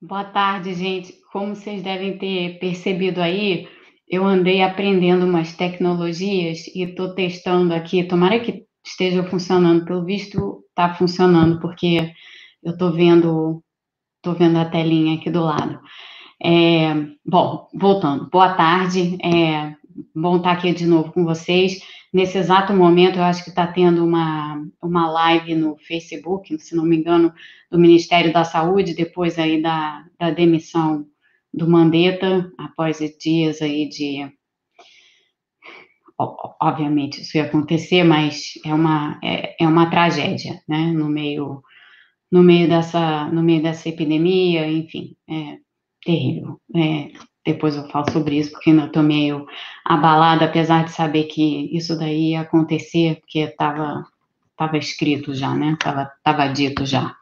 Boa tarde, gente. Como vocês devem ter percebido aí, eu andei aprendendo umas tecnologias e estou testando aqui. Tomara que esteja funcionando. Pelo visto, está funcionando, porque eu estou vendo, tô vendo a telinha aqui do lado. É, bom, voltando. Boa tarde. É, bom estar aqui de novo com vocês. Nesse exato momento, eu acho que está tendo uma, uma live no Facebook, se não me engano, do Ministério da Saúde, depois aí da, da demissão do Mandetta, após dias aí de. Obviamente, isso ia acontecer, mas é uma, é, é uma tragédia, né? No meio, no meio dessa, no meio dessa epidemia, enfim, é terrível. É, depois eu falo sobre isso, porque ainda estou meio abalada, apesar de saber que isso daí ia acontecer, porque estava tava escrito já, né? Estava tava dito já.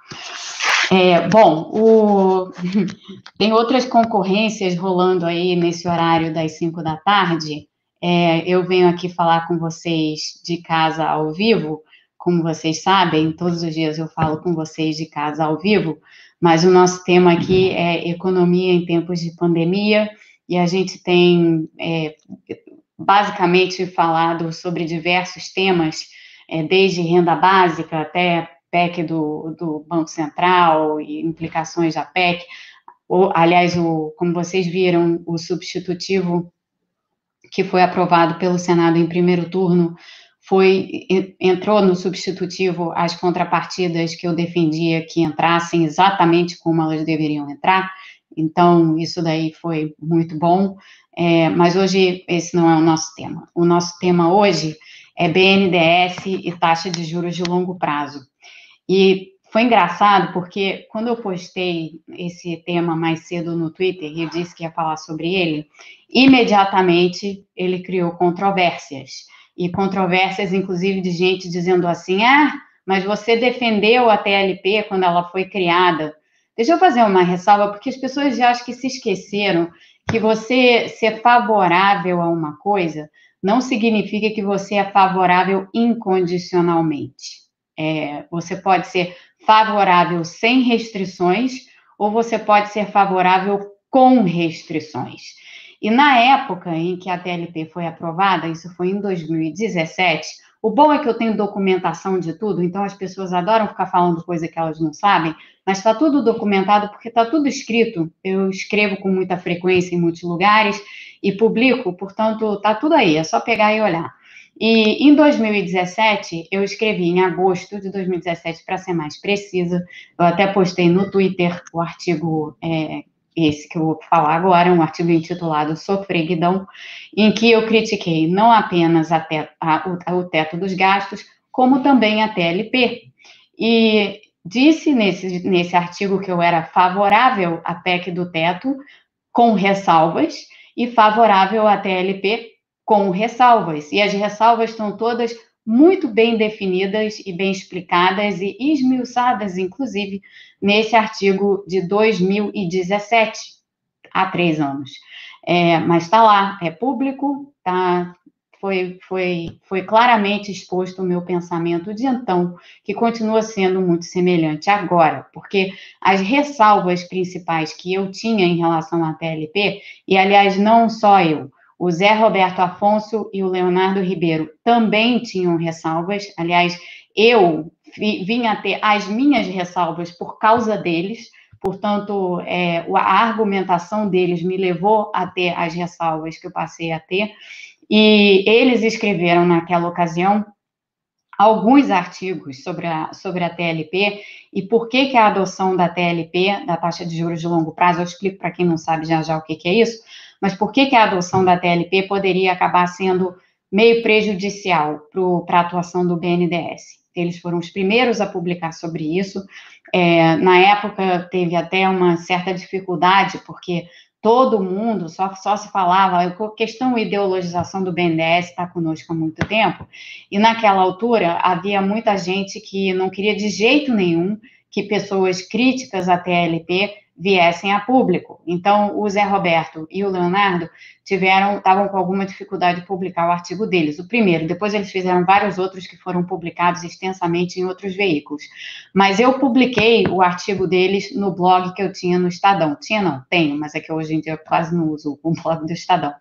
É, bom, o... tem outras concorrências rolando aí nesse horário das 5 da tarde. É, eu venho aqui falar com vocês de casa ao vivo, como vocês sabem, todos os dias eu falo com vocês de casa ao vivo, mas o nosso tema aqui é economia em tempos de pandemia, e a gente tem é, basicamente falado sobre diversos temas, é, desde renda básica até PEC do, do Banco Central e implicações da PEC. Ou, aliás, o, como vocês viram, o substitutivo que foi aprovado pelo Senado em primeiro turno foi entrou no substitutivo as contrapartidas que eu defendia que entrassem exatamente como elas deveriam entrar. Então isso daí foi muito bom. É, mas hoje esse não é o nosso tema. O nosso tema hoje é BNDES e taxa de juros de longo prazo. E foi engraçado porque quando eu postei esse tema mais cedo no Twitter e disse que ia falar sobre ele, imediatamente ele criou controvérsias e controvérsias, inclusive, de gente dizendo assim: ah, mas você defendeu a TLP quando ela foi criada. Deixa eu fazer uma ressalva, porque as pessoas já acho que se esqueceram que você ser favorável a uma coisa não significa que você é favorável incondicionalmente. É, você pode ser favorável sem restrições ou você pode ser favorável com restrições. E na época em que a TLP foi aprovada, isso foi em 2017, o bom é que eu tenho documentação de tudo, então as pessoas adoram ficar falando coisa que elas não sabem, mas está tudo documentado porque está tudo escrito. Eu escrevo com muita frequência em muitos lugares e publico, portanto, está tudo aí, é só pegar e olhar. E em 2017, eu escrevi em agosto de 2017, para ser mais precisa, eu até postei no Twitter o artigo é, esse que eu vou falar agora, um artigo intitulado Sofreguidão, em que eu critiquei não apenas a a, o teto dos gastos, como também a TLP. E disse nesse, nesse artigo que eu era favorável à PEC do teto, com ressalvas, e favorável à TLP, com ressalvas. E as ressalvas estão todas muito bem definidas e bem explicadas e esmiuçadas, inclusive, nesse artigo de 2017, há três anos. É, mas está lá, é público, tá, foi, foi, foi claramente exposto o meu pensamento de então, que continua sendo muito semelhante agora, porque as ressalvas principais que eu tinha em relação à TLP, e aliás, não só eu, o Zé Roberto Afonso e o Leonardo Ribeiro também tinham ressalvas. Aliás, eu vim a ter as minhas ressalvas por causa deles. Portanto, é, a argumentação deles me levou a ter as ressalvas que eu passei a ter. E eles escreveram naquela ocasião alguns artigos sobre a, sobre a TLP e por que, que a adoção da TLP, da taxa de juros de longo prazo, eu explico para quem não sabe já já o que, que é isso, mas por que, que a adoção da TLP poderia acabar sendo meio prejudicial para a atuação do BNDES? Eles foram os primeiros a publicar sobre isso. É, na época, teve até uma certa dificuldade, porque todo mundo só, só se falava, a questão ideologização do BNDES está conosco há muito tempo, e naquela altura havia muita gente que não queria de jeito nenhum que pessoas críticas à TLP viessem a público. Então, o Zé Roberto e o Leonardo tiveram, estavam com alguma dificuldade de publicar o artigo deles, o primeiro. Depois eles fizeram vários outros que foram publicados extensamente em outros veículos. Mas eu publiquei o artigo deles no blog que eu tinha no Estadão. Tinha não, tenho, mas é que hoje em dia eu quase não uso o blog do Estadão.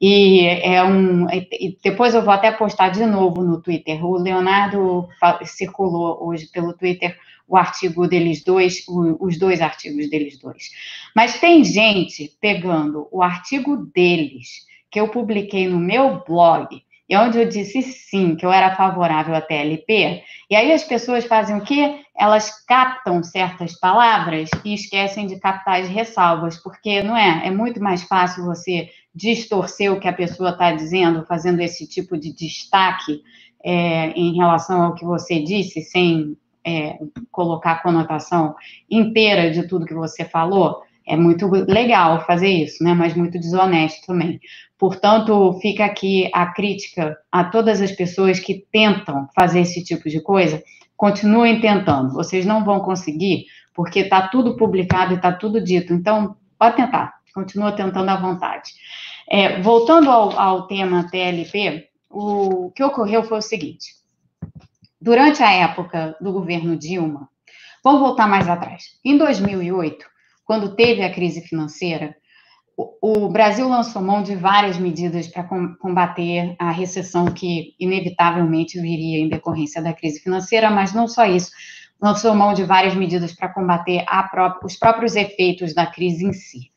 E é um, e depois eu vou até postar de novo no Twitter. O Leonardo circulou hoje pelo Twitter o artigo deles dois, os dois artigos deles dois. Mas tem gente pegando o artigo deles, que eu publiquei no meu blog, e onde eu disse sim, que eu era favorável à TLP, e aí as pessoas fazem o quê? Elas captam certas palavras e esquecem de captar as ressalvas, porque não é? É muito mais fácil você distorcer o que a pessoa está dizendo, fazendo esse tipo de destaque é, em relação ao que você disse, sem é, colocar a conotação inteira de tudo que você falou, é muito legal fazer isso, né? Mas muito desonesto também. Portanto, fica aqui a crítica a todas as pessoas que tentam fazer esse tipo de coisa. Continuem tentando. Vocês não vão conseguir, porque está tudo publicado e está tudo dito. Então, pode tentar. Continua tentando à vontade. É, voltando ao, ao tema TLP, o que ocorreu foi o seguinte: durante a época do governo Dilma, vamos voltar mais atrás. Em 2008, quando teve a crise financeira, o, Brasil lançou mão de várias medidas para combater a recessão que inevitavelmente viria em decorrência da crise financeira, mas não só isso, lançou mão de várias medidas para combater os próprios efeitos da crise em si.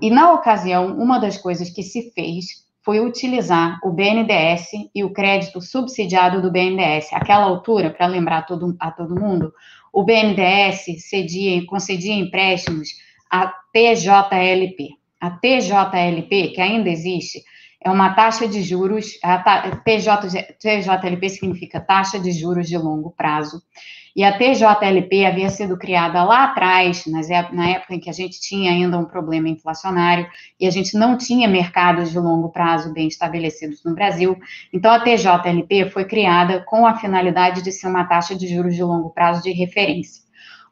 E na ocasião, uma das coisas que se fez foi utilizar o BNDES e o crédito subsidiado do BNDES. Aquela altura, para lembrar todo, a todo mundo, o BNDES cedia, concedia empréstimos à TJLP. A TJLP, que ainda existe, é uma taxa de juros, a TJ, TJLP significa taxa de juros de longo prazo, e a TJLP havia sido criada lá atrás, na época em que a gente tinha ainda um problema inflacionário e a gente não tinha mercados de longo prazo bem estabelecidos no Brasil. Então, a TJLP foi criada com a finalidade de ser uma taxa de juros de longo prazo de referência.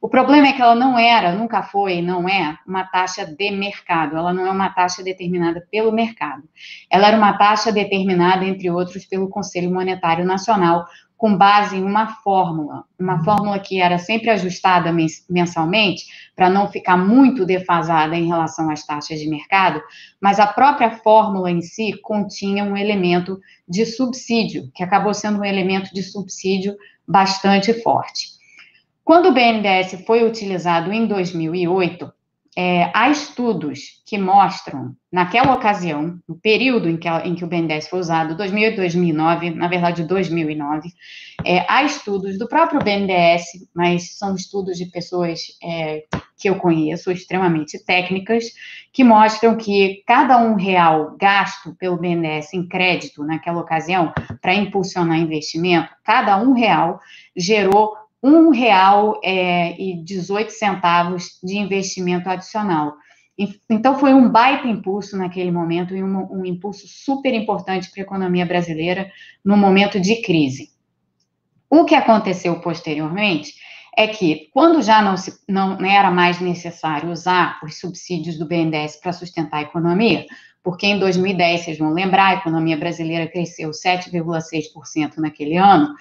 O problema é que ela não era, nunca foi e não é uma taxa de mercado, ela não é uma taxa determinada pelo mercado. Ela era uma taxa determinada, entre outros, pelo Conselho Monetário Nacional, com base em uma fórmula, uma uhum. fórmula que era sempre ajustada mensalmente, para não ficar muito defasada em relação às taxas de mercado, mas a própria fórmula em si continha um elemento de subsídio, que acabou sendo um elemento de subsídio bastante forte. Quando o BNDES foi utilizado em 2008, é, há estudos que mostram, naquela ocasião, no período em que, em que o BNDES foi usado, 2008 2009, na verdade 2009, é, há estudos do próprio BNDES, mas são estudos de pessoas é, que eu conheço, extremamente técnicas, que mostram que cada um real gasto pelo BNDES em crédito naquela ocasião para impulsionar investimento, cada um real gerou um real é, e 18 centavos de investimento adicional. Então, foi um baita impulso naquele momento e um, um impulso super importante para a economia brasileira no momento de crise. O que aconteceu posteriormente é que, quando já não, se, não era mais necessário usar os subsídios do BNDES para sustentar a economia, porque em 2010, vocês vão lembrar, a economia brasileira cresceu 7,6% naquele ano,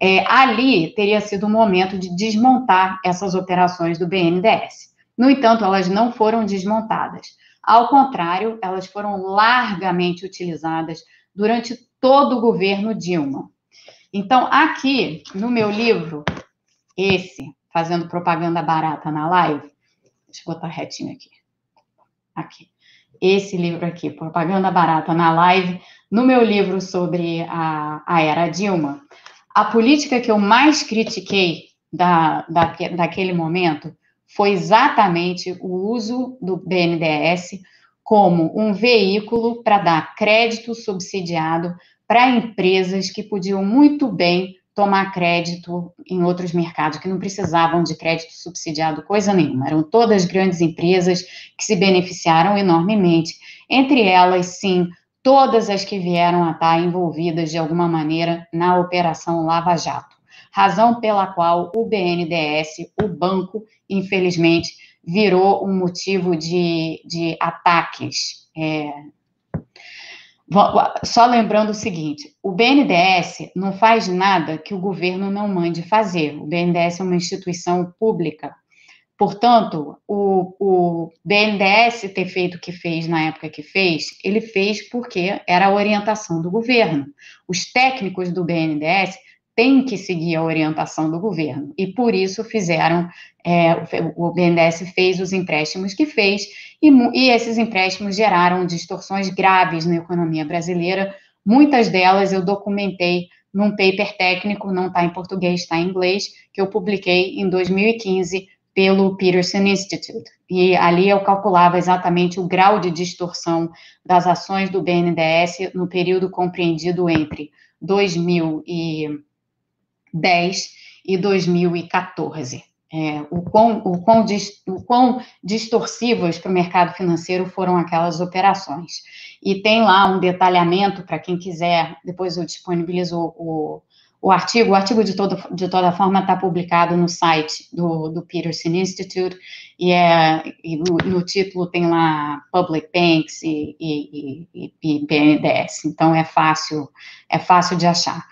é, ali teria sido o momento de desmontar essas operações do BNDES. No entanto, elas não foram desmontadas. Ao contrário, elas foram largamente utilizadas durante todo o governo Dilma. Então, aqui no meu livro, esse, fazendo propaganda barata na live, deixa eu botar retinho aqui. Aqui esse livro aqui, Propaganda Barata na Live, no meu livro sobre a, a era Dilma, a política que eu mais critiquei da, da, daquele momento foi exatamente o uso do BNDES como um veículo para dar crédito subsidiado para empresas que podiam muito bem tomar crédito em outros mercados que não precisavam de crédito subsidiado coisa nenhuma. Eram todas grandes empresas que se beneficiaram enormemente. Entre elas, sim, todas as que vieram a estar envolvidas de alguma maneira na Operação Lava Jato. Razão pela qual o BNDES, o banco, infelizmente, virou um motivo de, de ataques. É, só lembrando o seguinte: o BNDES não faz nada que o governo não mande fazer. O BNDES é uma instituição pública. Portanto, o, o BNDES ter feito o que fez na época que fez, ele fez porque era a orientação do governo. Os técnicos do BNDES têm que seguir a orientação do governo, e por isso fizeram, é, o BNDES fez os empréstimos que fez, e, e esses empréstimos geraram distorções graves na economia brasileira, muitas delas eu documentei num paper técnico, não está em português, está em inglês, que eu publiquei em 2015 pelo Peterson Institute. E ali eu calculava exatamente o grau de distorção das ações do BNDES no período compreendido entre 2010 e 2014. É, o, quão, o, quão o quão distorsivas para o mercado financeiro foram aquelas operações. E tem lá um detalhamento para quem quiser, depois eu disponibilizo o, o artigo, o artigo de, todo, de toda forma está publicado no site do, do Peterson Institute, e, é, e no, no, título tem lá Public Banks e, e, e, e BNDES, então é fácil, é fácil de achar.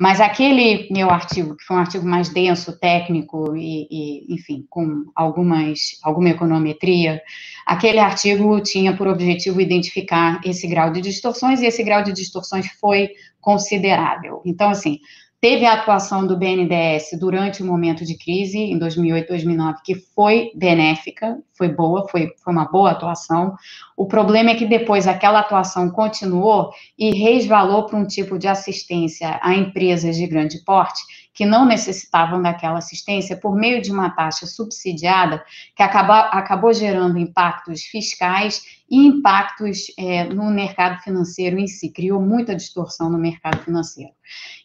Mas aquele meu artigo, que foi um artigo mais denso, técnico e, e, enfim, com algumas, alguma econometria, aquele artigo tinha por objetivo identificar esse grau de distorções e esse grau de distorções foi considerável. Então, assim, Teve a atuação do BNDES durante o momento de crise, em 2008, 2009, que foi benéfica, foi boa, foi, foi uma boa atuação. O problema é que depois aquela atuação continuou e resvalou para um tipo de assistência a empresas de grande porte que não necessitavam daquela assistência por meio de uma taxa subsidiada que acabou, acabou gerando impactos fiscais e impactos é, no mercado financeiro em si, criou muita distorção no mercado financeiro.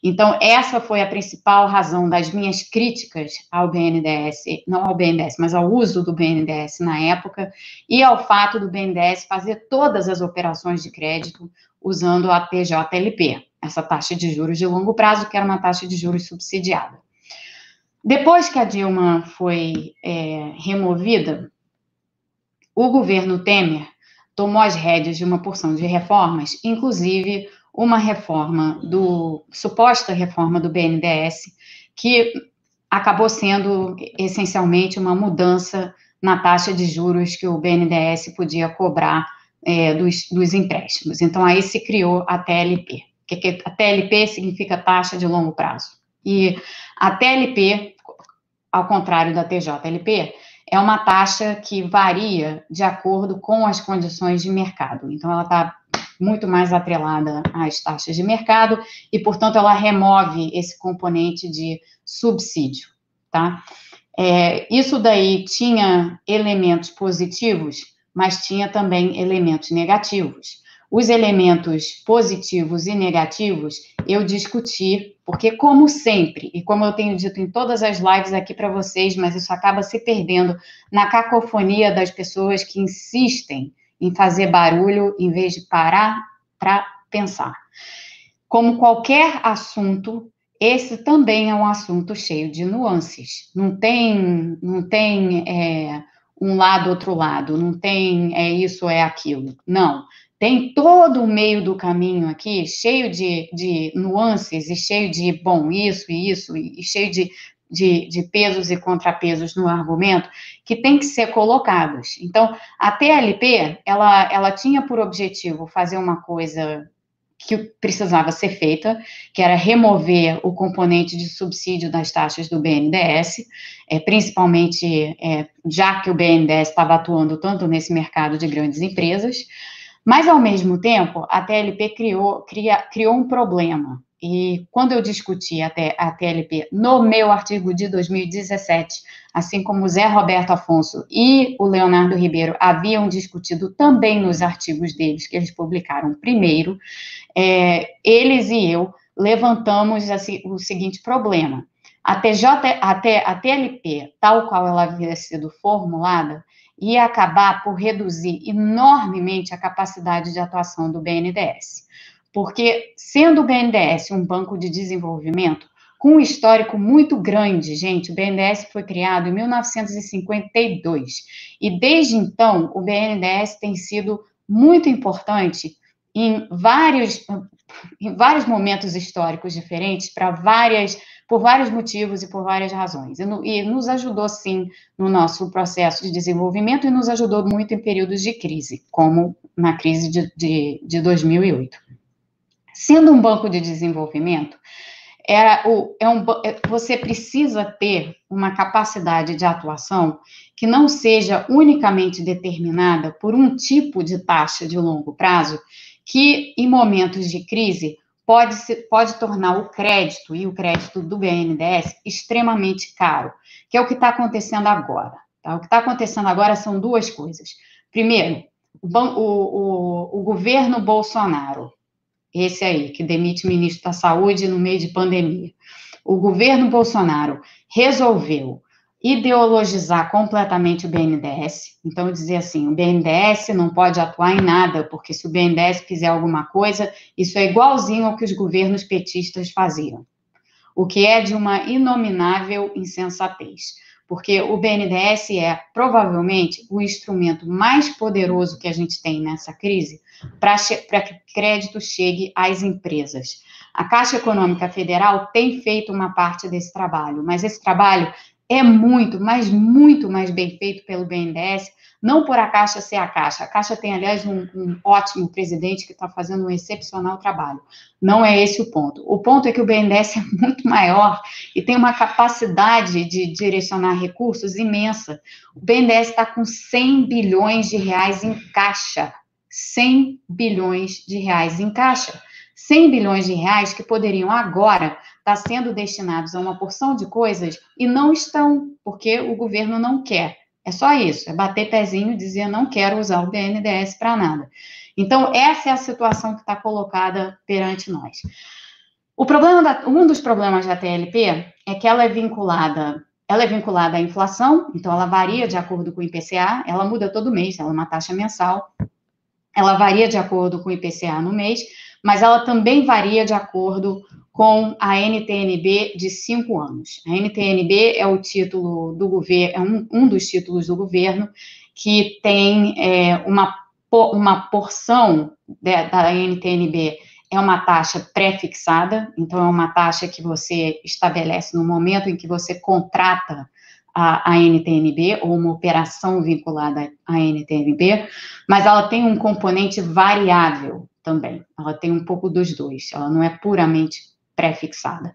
Então, essa foi a principal razão das minhas críticas ao BNDES, não ao BNDES, mas ao uso do BNDES na época, e ao fato do BNDES fazer todas as operações de crédito usando a TJLP, essa taxa de juros de longo prazo, que era uma taxa de juros subsidiada. Depois que a Dilma foi é, removida, o governo Temer tomou as rédeas de uma porção de reformas, inclusive uma reforma do suposta reforma do BNDES, que acabou sendo essencialmente uma mudança na taxa de juros que o BNDES podia cobrar é, dos, dos empréstimos. Então, aí se criou a TLP, que a TLP significa taxa de longo prazo. E a TLP, ao contrário da TJLP, é uma taxa que varia de acordo com as condições de mercado. Então, ela está muito mais atrelada às taxas de mercado e, portanto, ela remove esse componente de subsídio, tá? É, isso daí tinha elementos positivos, mas tinha também elementos negativos. Os elementos positivos e negativos eu discuti, porque, como sempre, e como eu tenho dito em todas as lives aqui para vocês, mas isso acaba se perdendo na cacofonia das pessoas que insistem em fazer barulho em vez de parar para pensar. Como qualquer assunto, esse também é um assunto cheio de nuances. Não tem, não tem é, um lado, outro lado, não tem é isso, é aquilo. Não. Tem todo o meio do caminho aqui, cheio de, de nuances e cheio de, bom, isso e isso, e cheio de de, de, pesos e contrapesos no argumento que tem que ser colocados. Então, a TLP, ela, ela tinha por objetivo fazer uma coisa que precisava ser feita, que era remover o componente de subsídio das taxas do BNDES, é, principalmente é, já que o BNDES estava atuando tanto nesse mercado de grandes empresas, mas, ao mesmo tempo, a TLP criou, cria, criou um problema, e quando eu discuti a, a TLP no meu artigo de 2017, assim como o Zé Roberto Afonso e o Leonardo Ribeiro haviam discutido também nos artigos deles, que eles publicaram primeiro, é, eles e eu levantamos assim, o seguinte problema. A, TJ, a, a TLP, tal qual ela havia sido formulada, ia acabar por reduzir enormemente a capacidade de atuação do BNDES. Porque, sendo o BNDES um banco de desenvolvimento, com um histórico muito grande, gente. O BNDES foi criado em 1952 e desde então o BNDES tem sido muito importante em vários, em vários momentos históricos diferentes para várias por vários motivos e por várias razões. E, no, e, nos ajudou, sim, no nosso processo de desenvolvimento e nos ajudou muito em períodos de crise, como na crise de, de, de 2008. Sendo um banco de desenvolvimento, era o, é um, é, você precisa ter uma capacidade de atuação que não seja unicamente determinada por um tipo de taxa de longo prazo, que em momentos de crise pode, se, pode tornar o crédito e o crédito do BNDES extremamente caro, que é o que está acontecendo agora. Tá? O que está acontecendo agora são duas coisas. Primeiro, o, o, o, governo Bolsonaro esse aí, que demite o ministro da Saúde no meio de pandemia. O governo Bolsonaro resolveu ideologizar completamente o BNDES, então dizer assim, o BNDES não pode atuar em nada, porque se o BNDES fizer alguma coisa, isso é igualzinho ao que os governos petistas faziam, o que é de uma inominável insensatez. Porque o BNDES é provavelmente o instrumento mais poderoso que a gente tem nessa crise para que crédito chegue às empresas. A Caixa Econômica Federal tem feito uma parte desse trabalho, mas esse trabalho é muito, mas muito mais bem feito pelo BNDES não por a Caixa ser a Caixa. A Caixa tem, aliás, um, um ótimo presidente que está fazendo um excepcional trabalho. Não é esse o ponto. O ponto é que o BNDES é muito maior e tem uma capacidade de direcionar recursos imensa. O BNDES está com 100 bilhões de reais em caixa. 100 bilhões de reais em caixa. 100 bilhões de reais que poderiam agora estar tá sendo destinados a uma porção de coisas e não estão, porque o governo não quer. É só isso, é bater pezinho e dizer não quero usar o BNDES para nada. Então, essa é a situação que está colocada perante nós. O problema da, um dos problemas da TLP é que ela é vinculada, ela é vinculada à inflação, então ela varia de acordo com o IPCA, ela muda todo mês, ela é uma taxa mensal, ela varia de acordo com o IPCA no mês, mas ela também varia de acordo com a NTNB de cinco anos. A NTNB é o título do governo, é um, um dos títulos do governo que tem é, uma, uma porção de, da NTNB é uma taxa pré-fixada, então é uma taxa que você estabelece no momento em que você contrata a, a, NTNB, ou uma operação vinculada à NTNB, mas ela tem um componente variável também, ela tem um pouco dos dois, ela não é puramente pré-fixada.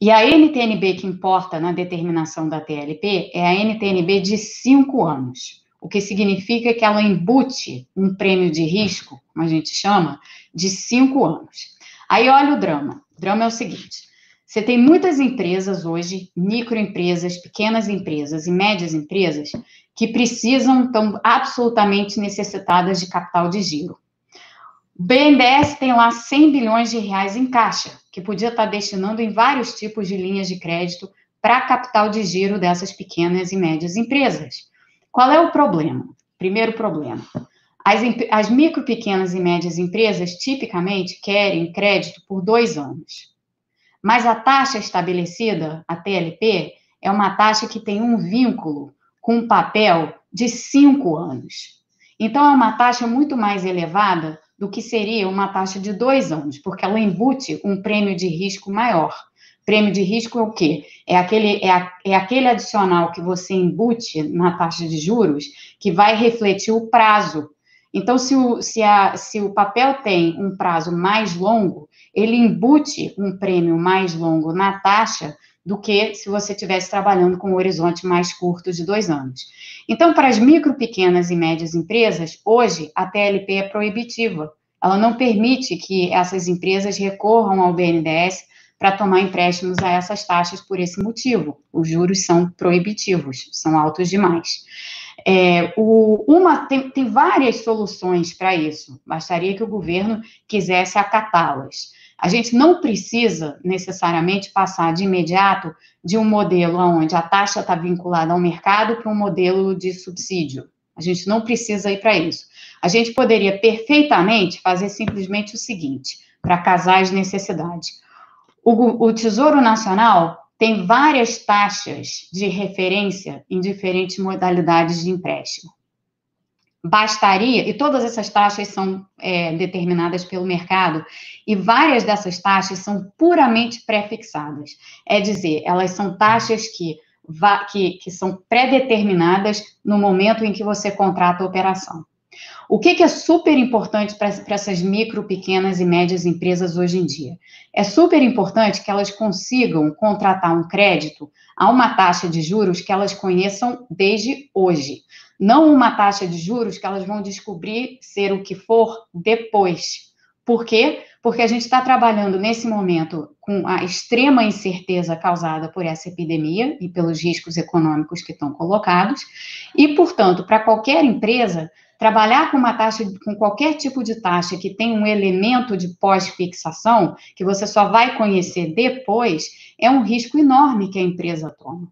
E a NTNB que importa na determinação da TLP é a NTNB de cinco anos, o que significa que ela embute um prêmio de risco, como a gente chama, de cinco anos. Aí olha o drama. O drama é o seguinte: você tem muitas empresas hoje, microempresas, pequenas empresas e médias empresas, que precisam, estão absolutamente necessitadas de capital de giro. O BNDES tem lá 100 bilhões de reais em caixa, que podia estar destinando em vários tipos de linhas de crédito para capital de giro dessas pequenas e médias empresas. Qual é o problema? Primeiro problema. As, as micro, pequenas e médias empresas tipicamente querem crédito por dois anos. Mas a taxa estabelecida, a TLP, é uma taxa que tem um vínculo com um papel de cinco anos. Então, é uma taxa muito mais elevada do que seria uma taxa de dois anos, porque ela embute um prêmio de risco maior. Prêmio de risco é o quê? É aquele, é, é aquele adicional que você embute na taxa de juros que vai refletir o prazo. Então, se o, se, a, se o papel tem um prazo mais longo, ele embute um prêmio mais longo na taxa do que se você estivesse trabalhando com um horizonte mais curto de dois anos. Então, para as micro, pequenas e médias empresas, hoje a TLP é proibitiva. Ela não permite que essas empresas recorram ao BNDES para tomar empréstimos a essas taxas por esse motivo. Os juros são proibitivos, são altos demais. É, o, uma, tem, tem várias soluções para isso, bastaria que o governo quisesse acatá-las. A gente não precisa necessariamente passar de imediato de um modelo onde a taxa está vinculada ao mercado para um modelo de subsídio. A gente não precisa ir para isso. A gente poderia perfeitamente fazer simplesmente o seguinte, para casar as necessidades. O, o Tesouro Nacional tem várias taxas de referência em diferentes modalidades de empréstimo. Bastaria, e todas essas taxas são é, determinadas pelo mercado, e várias dessas taxas são puramente pré-fixadas. É dizer, elas são taxas que, que, que são pré-determinadas no momento em que você contrata a operação. O que, que é super importante para essas micro, pequenas e médias empresas hoje em dia? É super importante que elas consigam contratar um crédito a uma taxa de juros que elas conheçam desde hoje. Não uma taxa de juros que elas vão descobrir ser o que for depois. Por quê? Porque a gente está trabalhando nesse momento com a extrema incerteza causada por essa epidemia e pelos riscos econômicos que estão colocados, e, portanto, para qualquer empresa, Trabalhar com uma taxa, com qualquer tipo de taxa que tem um elemento de pós-fixação, que você só vai conhecer depois, é um risco enorme que a empresa toma.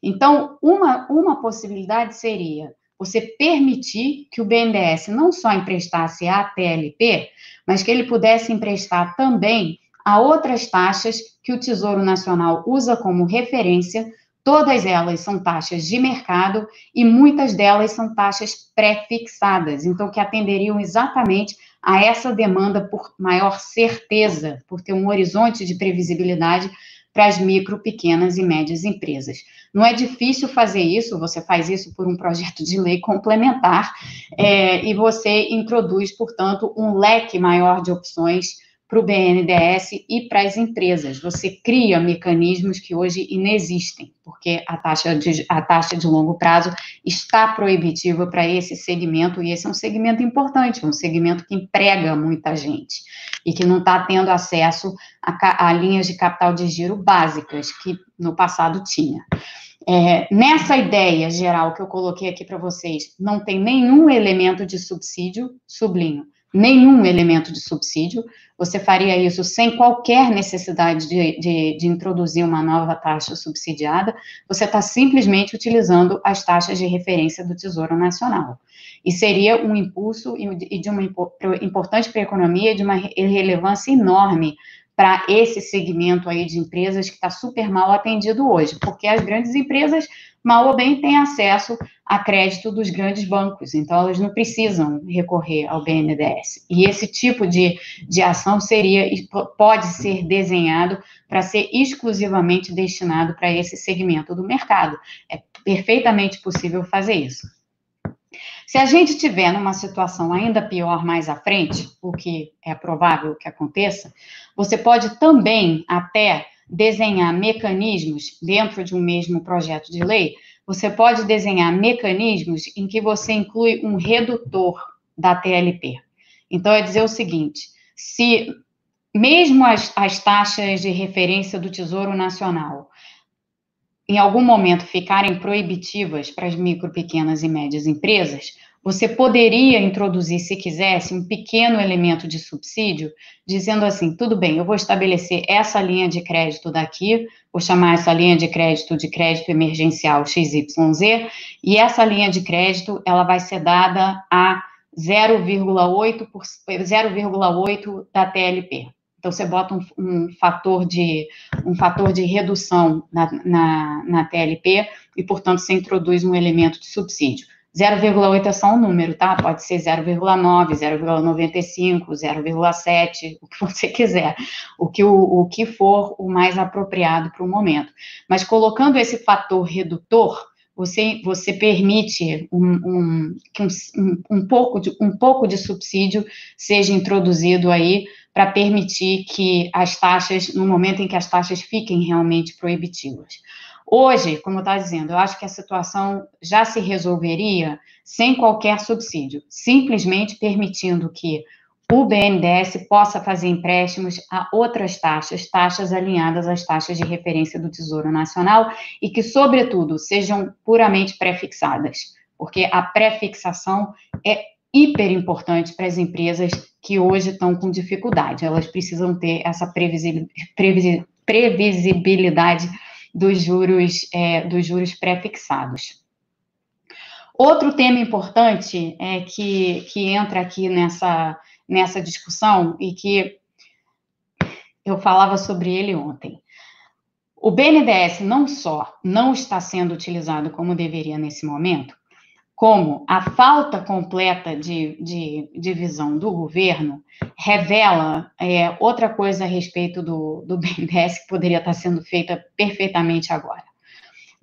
Então, uma, uma possibilidade seria você permitir que o BNDES não só emprestasse a TLP, mas que ele pudesse emprestar também a outras taxas que o Tesouro Nacional usa como referência Todas elas são taxas de mercado e muitas delas são taxas pré-fixadas, então que atenderiam exatamente a essa demanda por maior certeza, por ter um horizonte de previsibilidade para as micro, pequenas e médias empresas. Não é difícil fazer isso, você faz isso por um projeto de lei complementar é, e você introduz, portanto, um leque maior de opções para o BNDES e para as empresas. Você cria mecanismos que hoje inexistem, porque a taxa de, a taxa de longo prazo está proibitiva para esse segmento, e esse é um segmento importante, um segmento que emprega muita gente e que não está tendo acesso a, a, linhas de capital de giro básicas, que no passado tinha. É, nessa ideia geral que eu coloquei aqui para vocês, não tem nenhum elemento de subsídio, sublinho, nenhum elemento de subsídio, você faria isso sem qualquer necessidade de, de, de introduzir uma nova taxa subsidiada, você está simplesmente utilizando as taxas de referência do Tesouro Nacional. E seria um impulso e de uma importante para a economia, de uma relevância enorme para esse segmento aí de empresas que está super mal atendido hoje, porque as grandes empresas, mal ou bem, têm acesso a crédito dos grandes bancos, então elas não precisam recorrer ao BNDES. E esse tipo de, de ação seria, pode ser desenhado para ser exclusivamente destinado para esse segmento do mercado. É perfeitamente possível fazer isso. Se a gente tiver numa situação ainda pior mais à frente, o que é provável que aconteça, você pode também até desenhar mecanismos dentro de um mesmo projeto de lei, você pode desenhar mecanismos em que você inclui um redutor da TLP. Então, é dizer o seguinte: se mesmo as, as taxas de referência do Tesouro Nacional em algum momento ficarem proibitivas para as micro, pequenas e médias empresas, você poderia introduzir, se quisesse, um pequeno elemento de subsídio, dizendo assim: tudo bem, eu vou estabelecer essa linha de crédito daqui, vou chamar essa linha de crédito de crédito emergencial XYZ, e essa linha de crédito ela vai ser dada a 0,8 da TLP. Então, você bota um, um, fator, de, um fator de redução na, na, na TLP e, portanto, você introduz um elemento de subsídio. 0,8 é só um número, tá? Pode ser 0,9, 0,95, 0,7, o que você quiser, o que, o, o que for o mais apropriado para o momento. Mas colocando esse fator redutor, você, você permite um, um, que um, um, pouco de, um pouco de subsídio seja introduzido aí para permitir que as taxas, no momento em que as taxas fiquem realmente proibitivas. Hoje, como eu dizendo, eu acho que a situação já se resolveria sem qualquer subsídio, simplesmente permitindo que o BNDES possa fazer empréstimos a outras taxas, taxas alinhadas às taxas de referência do Tesouro Nacional e que, sobretudo, sejam puramente pré-fixadas, porque a pré-fixação é hiper importante para as empresas que hoje estão com dificuldade. Elas precisam ter essa previsibilidade dos juros, é, dos juros pré-fixados. Outro tema importante é que, que entra aqui nessa, nessa discussão e que eu falava sobre ele ontem. O BNDES não só não está sendo utilizado como deveria nesse momento, como a falta completa de, de, de visão do governo revela é, outra coisa a respeito do, do BNDES que poderia estar sendo feita perfeitamente agora.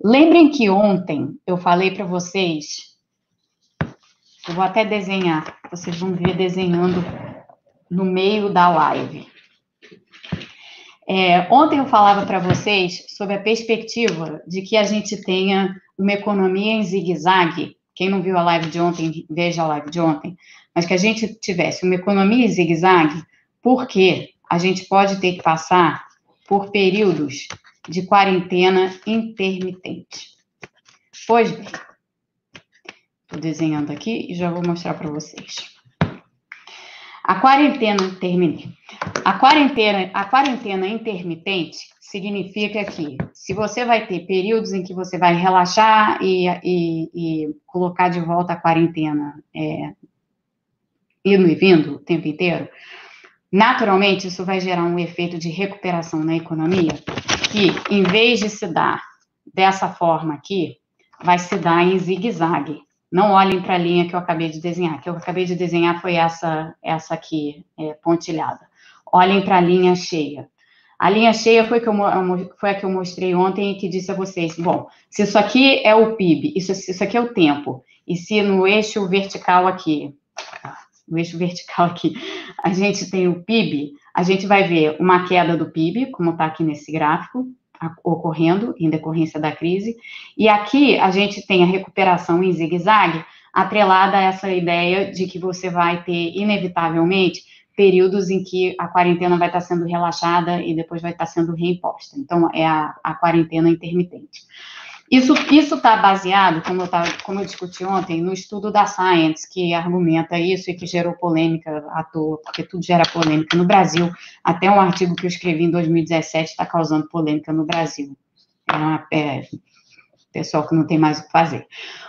Lembrem que ontem eu falei para vocês, eu vou até desenhar, vocês vão ver desenhando no meio da live. É, ontem eu falava para vocês sobre a perspectiva de que a gente tenha uma economia em zigue-zague. Quem não viu a live de ontem, veja a live de ontem. Mas que a gente tivesse uma economia zigue-zague, porque a gente pode ter que passar por períodos de quarentena intermitente. Pois bem, estou desenhando aqui e já vou mostrar para vocês. A quarentena, terminei. A quarentena, a quarentena intermitente significa que se você vai ter períodos em que você vai relaxar e, e, e colocar de volta a quarentena é, indo e vindo o tempo inteiro, naturalmente isso vai gerar um efeito de recuperação na economia que, em vez de se dar dessa forma aqui, vai se dar em zigue-zague. Não olhem para a linha que eu acabei de desenhar. que eu acabei de desenhar foi essa, essa aqui, é, pontilhada. Olhem para a linha cheia. A linha cheia foi, que eu, foi a que eu mostrei ontem e que disse a vocês, bom, se isso aqui é o PIB, isso, isso aqui é o tempo, e se no eixo vertical aqui, no eixo vertical aqui, a gente tem o PIB, a gente vai ver uma queda do PIB, como está aqui nesse gráfico, ocorrendo em decorrência da crise. E aqui a gente tem a recuperação em zigue-zague, atrelada a essa ideia de que você vai ter, inevitavelmente, períodos em que a quarentena vai estar sendo relaxada e depois vai estar sendo reimposta. Então, é a, a quarentena intermitente. Isso está baseado, como eu, como eu discuti ontem, no estudo da Science, que argumenta isso e que gerou polêmica à toa, porque tudo gera polêmica no Brasil. Até um artigo que eu escrevi em 2017 está causando polêmica no Brasil. É, uma, é pessoal que não tem mais o que fazer.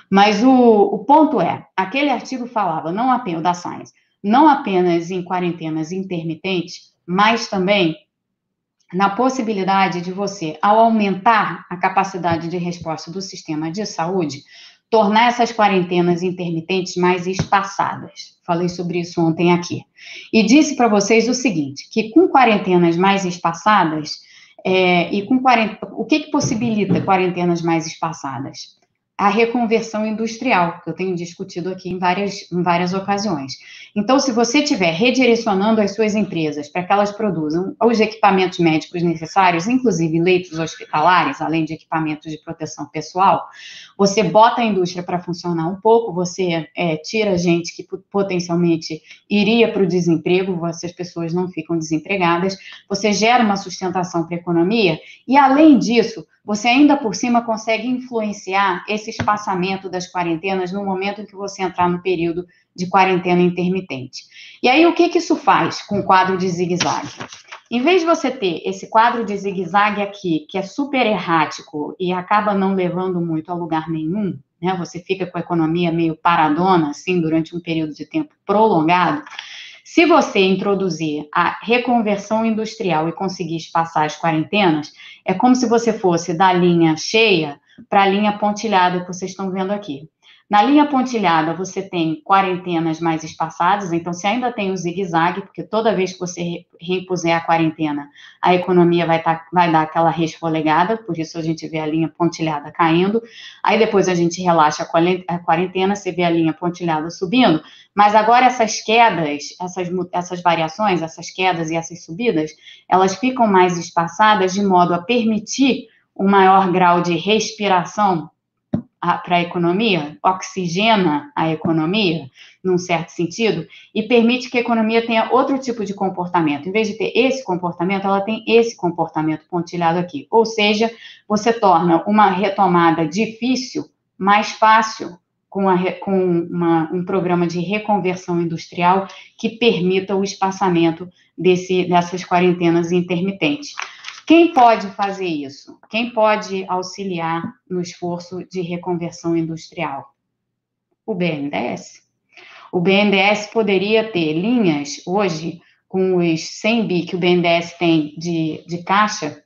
Mas o, o ponto é, aquele artigo falava, não apenas, o da Science, não apenas em quarentenas intermitentes, mas também na possibilidade de você, ao aumentar a capacidade de resposta do sistema de saúde, tornar essas quarentenas intermitentes mais espaçadas. Falei sobre isso ontem aqui. E disse para vocês o seguinte: que com quarentenas mais espaçadas, é, e com o que, que possibilita quarentenas mais espaçadas? A reconversão industrial, que eu tenho discutido aqui em várias, em várias ocasiões. Então, se você estiver redirecionando as suas empresas para que elas produzam os equipamentos médicos necessários, inclusive leitos hospitalares, além de equipamentos de proteção pessoal, você bota a indústria para funcionar um pouco, você é, tira gente que potencialmente iria para o desemprego, essas pessoas não ficam desempregadas, você gera uma sustentação para a economia, e além disso, você ainda por cima consegue influenciar esse espaçamento das quarentenas no momento em que você entrar no período de quarentena intermitente. E aí, o que, que isso faz com o quadro de zigue-zague? Em vez de você ter esse quadro de zigue-zague aqui, que é super errático e acaba não levando muito a lugar nenhum, né? Você fica com a economia meio paradona, assim, durante um período de tempo prolongado. Se você introduzir a reconversão industrial e conseguir espaçar as quarentenas, é como se você fosse da linha cheia para a linha pontilhada que vocês estão vendo aqui. Na linha pontilhada, você tem quarentenas mais espaçadas, então você ainda tem o zigue-zague, porque toda vez que você reimpuser a quarentena, a economia vai, tá, vai dar aquela resfolegada, por isso a gente vê a linha pontilhada caindo. Aí depois a gente relaxa a quarentena, você vê a linha pontilhada subindo, mas agora essas quedas, essas, essas variações, essas quedas e essas subidas, elas ficam mais espaçadas de modo a permitir um maior grau de respiração para a economia, oxigena a economia, num certo sentido, e permite que a economia tenha outro tipo de comportamento. Em vez de ter esse comportamento, ela tem esse comportamento pontilhado aqui. Ou seja, você torna uma retomada difícil mais fácil com, a, com uma, um programa de reconversão industrial que permita o espaçamento desse, dessas quarentenas intermitentes. Quem pode fazer isso? Quem pode auxiliar no esforço de reconversão industrial? O BNDES. O BNDES poderia ter linhas hoje com os 100 bi que o BNDES tem de, de caixa,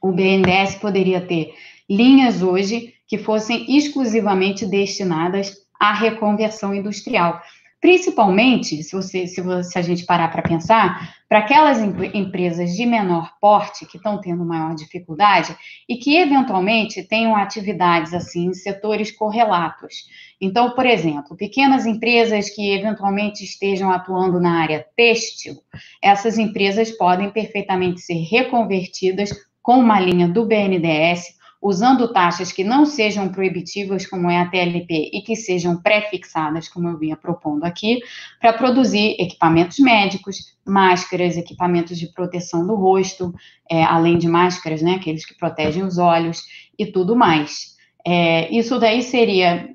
o BNDES poderia ter linhas hoje que fossem exclusivamente destinadas à reconversão industrial. Principalmente, se, você, se, você, se a gente parar para pensar, para aquelas empresas de menor porte que estão tendo maior dificuldade e que eventualmente tenham atividades assim em setores correlatos. Então, por exemplo, pequenas empresas que eventualmente estejam atuando na área têxtil, essas empresas podem perfeitamente ser reconvertidas com uma linha do BNDES usando taxas que não sejam proibitivas, como é a TLP, e que sejam pré-fixadas, como eu vinha propondo aqui, para produzir equipamentos médicos, máscaras, equipamentos de proteção do rosto, é, além de máscaras, né, aqueles que protegem os olhos e tudo mais. É, isso daí seria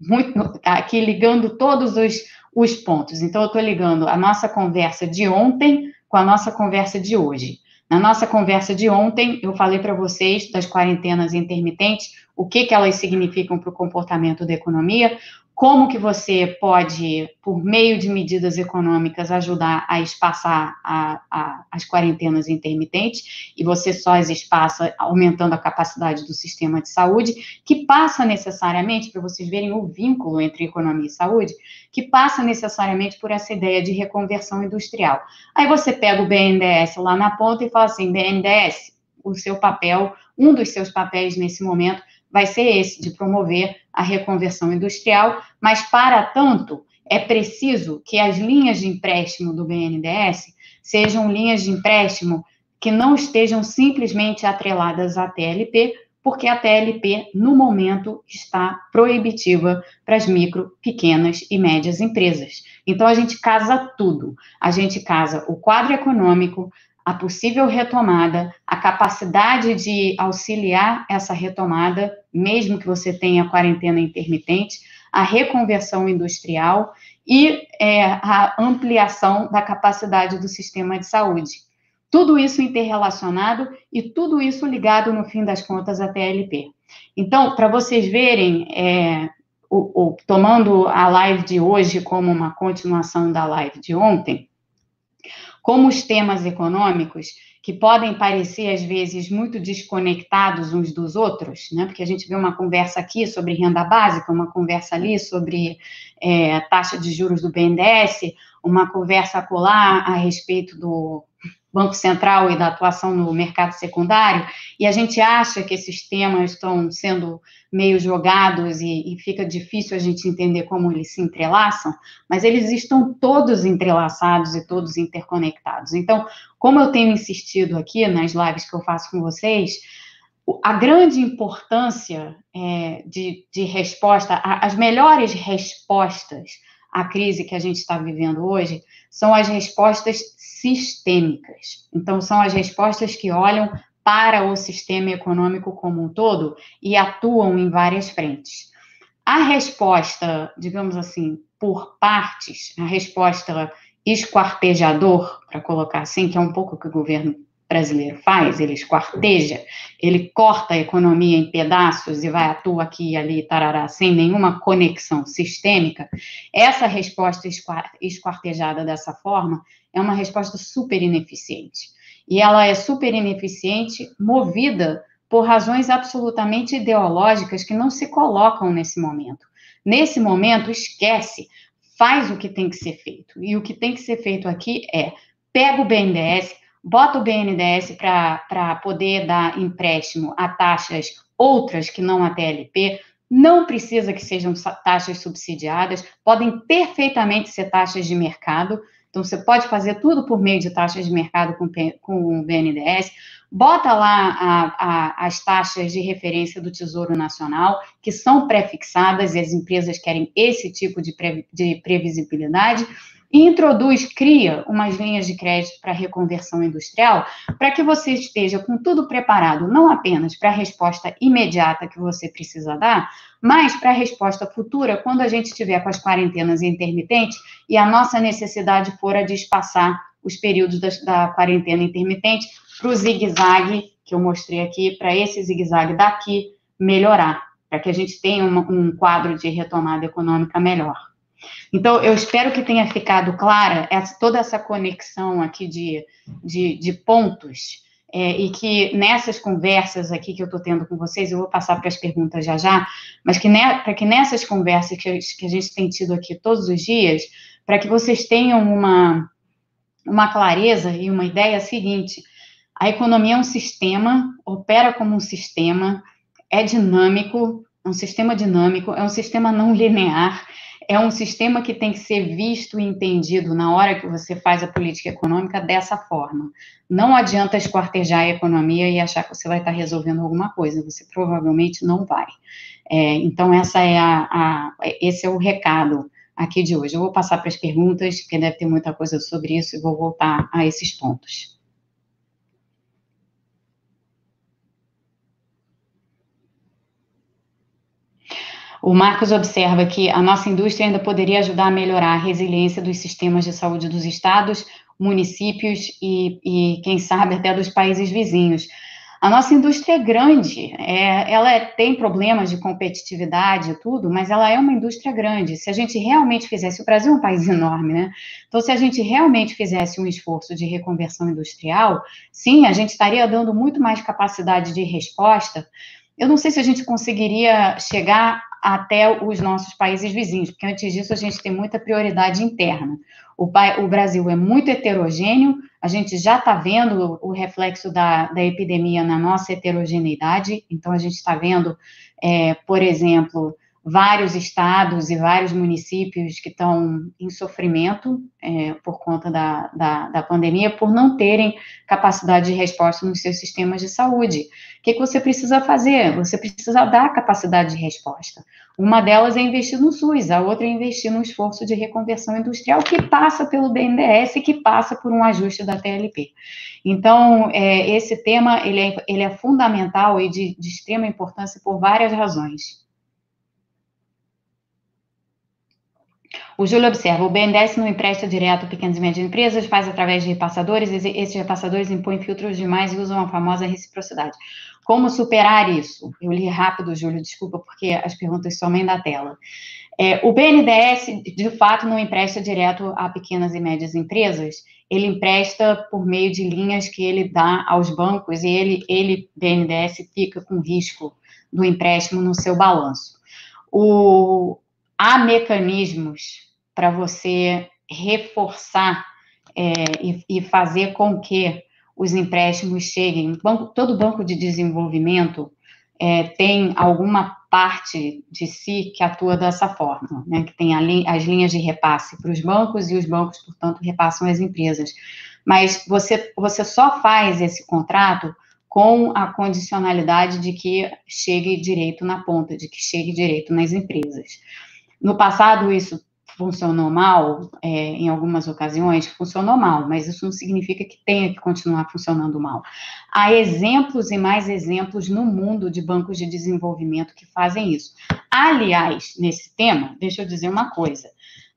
muito aqui ligando todos os, os pontos. Então, eu estou ligando a nossa conversa de ontem com a nossa conversa de hoje. Na nossa conversa de ontem, eu falei para vocês das quarentenas intermitentes, o que, que elas significam para o comportamento da economia, como que você pode, por meio de medidas econômicas, ajudar a espaçar a, a, as quarentenas intermitentes, e você só as espaça aumentando a capacidade do sistema de saúde, que passa necessariamente, para vocês verem o vínculo entre economia e saúde, que passa necessariamente por essa ideia de reconversão industrial. Aí você pega o BNDES lá na ponta e fala assim, BNDES, o seu papel, um dos seus papéis nesse momento vai ser esse, de promover a reconversão industrial, mas, para tanto, é preciso que as linhas de empréstimo do BNDES sejam linhas de empréstimo que não estejam simplesmente atreladas à TLP, porque a TLP, no momento, está proibitiva para as micro, pequenas e médias empresas. Então, a gente casa tudo. A gente casa o quadro econômico, a possível retomada, a capacidade de auxiliar essa retomada, mesmo que você tenha quarentena intermitente, a reconversão industrial e é, a ampliação da capacidade do sistema de saúde. Tudo isso interrelacionado e tudo isso ligado, no fim das contas, à TLP. Então, para vocês verem, é, o, o, tomando a live de hoje como uma continuação da live de ontem, como os temas econômicos, que podem parecer às vezes muito desconectados uns dos outros, né? Porque a gente vê uma conversa aqui sobre renda básica, uma conversa ali sobre é, taxa de juros do BNDES, uma conversa acolá a respeito do Banco Central e da atuação no mercado secundário, e a gente acha que esses temas estão sendo meio jogados e, e, fica difícil a gente entender como eles se entrelaçam, mas eles estão todos entrelaçados e todos interconectados. Então, como eu tenho insistido aqui nas lives que eu faço com vocês, a grande importância é, de, de resposta, as melhores respostas à crise que a gente está vivendo hoje são as respostas sistêmicas. Então, são as respostas que olham para o sistema econômico como um todo e atuam em várias frentes. A resposta, digamos assim, por partes, a resposta esquartejador, para colocar assim, que é um pouco o que o governo brasileiro faz, ele esquarteja, ele corta a economia em pedaços e vai atuar aqui e ali, tarará, sem nenhuma conexão sistêmica, essa resposta esquartejada dessa forma é uma resposta super ineficiente. E ela é super ineficiente, movida por razões absolutamente ideológicas que não se colocam nesse momento. Nesse momento, esquece, faz o que tem que ser feito. E o que tem que ser feito aqui é pega o BNDES, bota o BNDES para poder dar empréstimo a taxas outras que não a TLP, não precisa que sejam taxas subsidiadas, podem perfeitamente ser taxas de mercado, então, você pode fazer tudo por meio de taxas de mercado com, com o BNDES, bota lá a, a, as taxas de referência do Tesouro Nacional, que são pré-fixadas, e as empresas querem esse tipo de, pre, de previsibilidade, e introduz, cria umas linhas de crédito para reconversão industrial, para que você esteja com tudo preparado, não apenas para a resposta imediata que você precisa dar, mas para a resposta futura, quando a gente estiver com as quarentenas intermitentes e a nossa necessidade for a de espaçar os períodos da, da quarentena intermitente para o zigue-zague que eu mostrei aqui, para esse zigue-zague daqui melhorar, para que a gente tenha um, um quadro de retomada econômica melhor. Então, eu espero que tenha ficado clara essa, toda essa conexão aqui de, de, de pontos, é, e que nessas conversas aqui que eu estou tendo com vocês, eu vou passar para as perguntas já já, mas que para que nessas conversas que, que a gente tem tido aqui todos os dias, para que vocês tenham uma, uma clareza e uma ideia seguinte: a economia é um sistema, opera como um sistema, é dinâmico, é um sistema dinâmico, é um sistema não linear, é um sistema que tem que ser visto e entendido na hora que você faz a política econômica dessa forma. Não adianta esquartejar a economia e achar que você vai estar resolvendo alguma coisa, você provavelmente não vai. É, então, essa é a, a, esse é o recado aqui de hoje. Eu vou passar para as perguntas, porque deve ter muita coisa sobre isso, e vou voltar a esses pontos. O Marcos observa que a nossa indústria ainda poderia ajudar a melhorar a resiliência dos sistemas de saúde dos estados, municípios e, e quem sabe, até dos países vizinhos. A nossa indústria é grande, é, ela é, tem problemas de competitividade e tudo, mas ela é uma indústria grande. Se a gente realmente fizesse, o Brasil é um país enorme, né? Então, se a gente realmente fizesse um esforço de reconversão industrial, sim, a gente estaria dando muito mais capacidade de resposta. Eu não sei se a gente conseguiria chegar até os nossos países vizinhos, porque antes disso a gente tem muita prioridade interna. O, o Brasil é muito heterogêneo, a gente já está vendo o reflexo da, da epidemia na nossa heterogeneidade, então a gente está vendo, é, por exemplo, vários estados e vários municípios que estão em sofrimento é, por conta da, da, da, pandemia, por não terem capacidade de resposta nos seus sistemas de saúde. O que, que você precisa fazer? Você precisa dar capacidade de resposta. Uma delas é investir no SUS, a outra é investir no esforço de reconversão industrial, que passa pelo BNDES e que passa por um ajuste da TLP. Então, é, esse tema ele é, ele é fundamental e de, de extrema importância por várias razões. O Júlio observa, o BNDES não empresta direto a pequenas e médias empresas, faz através de repassadores, esses repassadores impõem filtros demais e usam a famosa reciprocidade. Como superar isso? Eu li rápido, Júlio, desculpa, porque as perguntas somem da tela. É, o BNDES, de fato, não empresta direto a pequenas e médias empresas, ele empresta por meio de linhas que ele dá aos bancos e ele, ele BNDES, fica com risco do empréstimo no seu balanço. O, há mecanismos para você reforçar é, e, e, fazer com que os empréstimos cheguem. Banco, todo banco de desenvolvimento é, tem alguma parte de si que atua dessa forma, né, que tem li, as linhas de repasse para os bancos e os bancos, portanto, repassam as empresas. Mas você, você só faz esse contrato com a condicionalidade de que chegue direito na ponta, de que chegue direito nas empresas. No passado, isso funcionou mal, é, em algumas ocasiões, funcionou mal, mas isso não significa que tenha que continuar funcionando mal. Há exemplos e mais exemplos no mundo de bancos de desenvolvimento que fazem isso. Aliás, nesse tema, deixa eu dizer uma coisa.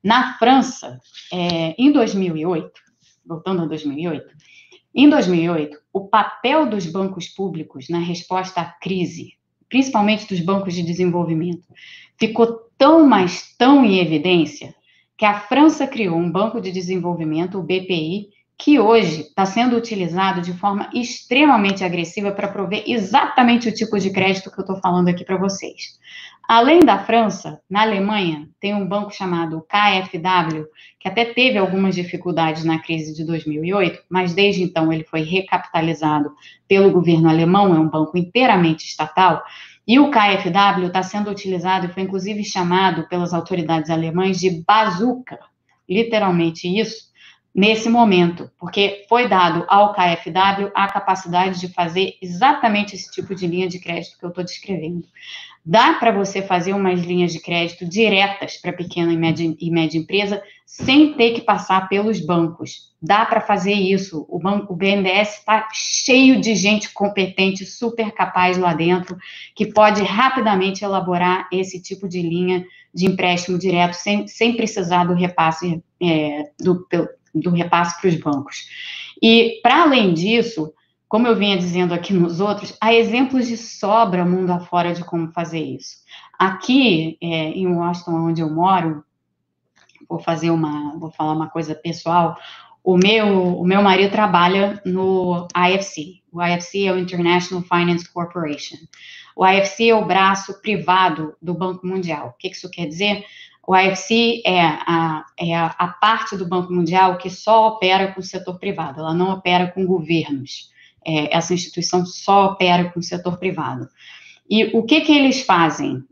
Na França, é, em 2008, voltando a 2008, em 2008, o papel dos bancos públicos na resposta à crise, principalmente dos bancos de desenvolvimento, ficou tão, mas tão em evidência que a França criou um banco de desenvolvimento, o BPI, que hoje está sendo utilizado de forma extremamente agressiva para prover exatamente o tipo de crédito que eu estou falando aqui para vocês. Além da França, na Alemanha, tem um banco chamado KfW, que até teve algumas dificuldades na crise de 2008, mas desde então ele foi recapitalizado pelo governo alemão, é um banco inteiramente estatal, e o KfW está sendo utilizado e foi inclusive chamado pelas autoridades alemãs de bazuca, literalmente isso, nesse momento, porque foi dado ao KfW a capacidade de fazer exatamente esse tipo de linha de crédito que eu estou descrevendo. Dá para você fazer umas linhas de crédito diretas para pequena e média, e média empresa sem ter que passar pelos bancos. Dá para fazer isso. O, banco, o BNDES está cheio de gente competente, super capaz lá dentro, que pode rapidamente elaborar esse tipo de linha de empréstimo direto sem, sem precisar do repasse é, do, do repasse para os bancos. E para além disso, como eu vinha dizendo aqui nos outros, há exemplos de sobra mundo afora de como fazer isso. Aqui, é, em Washington, onde eu moro, vou fazer uma, vou falar uma coisa pessoal. O meu, o meu marido trabalha no IFC. O IFC é o International Finance Corporation. O IFC é o braço privado do Banco Mundial. O que isso quer dizer? O IFC é a, é a parte do Banco Mundial que só opera com o setor privado, ela não opera com governos. É, essa instituição só opera com o setor privado. E o que que eles fazem?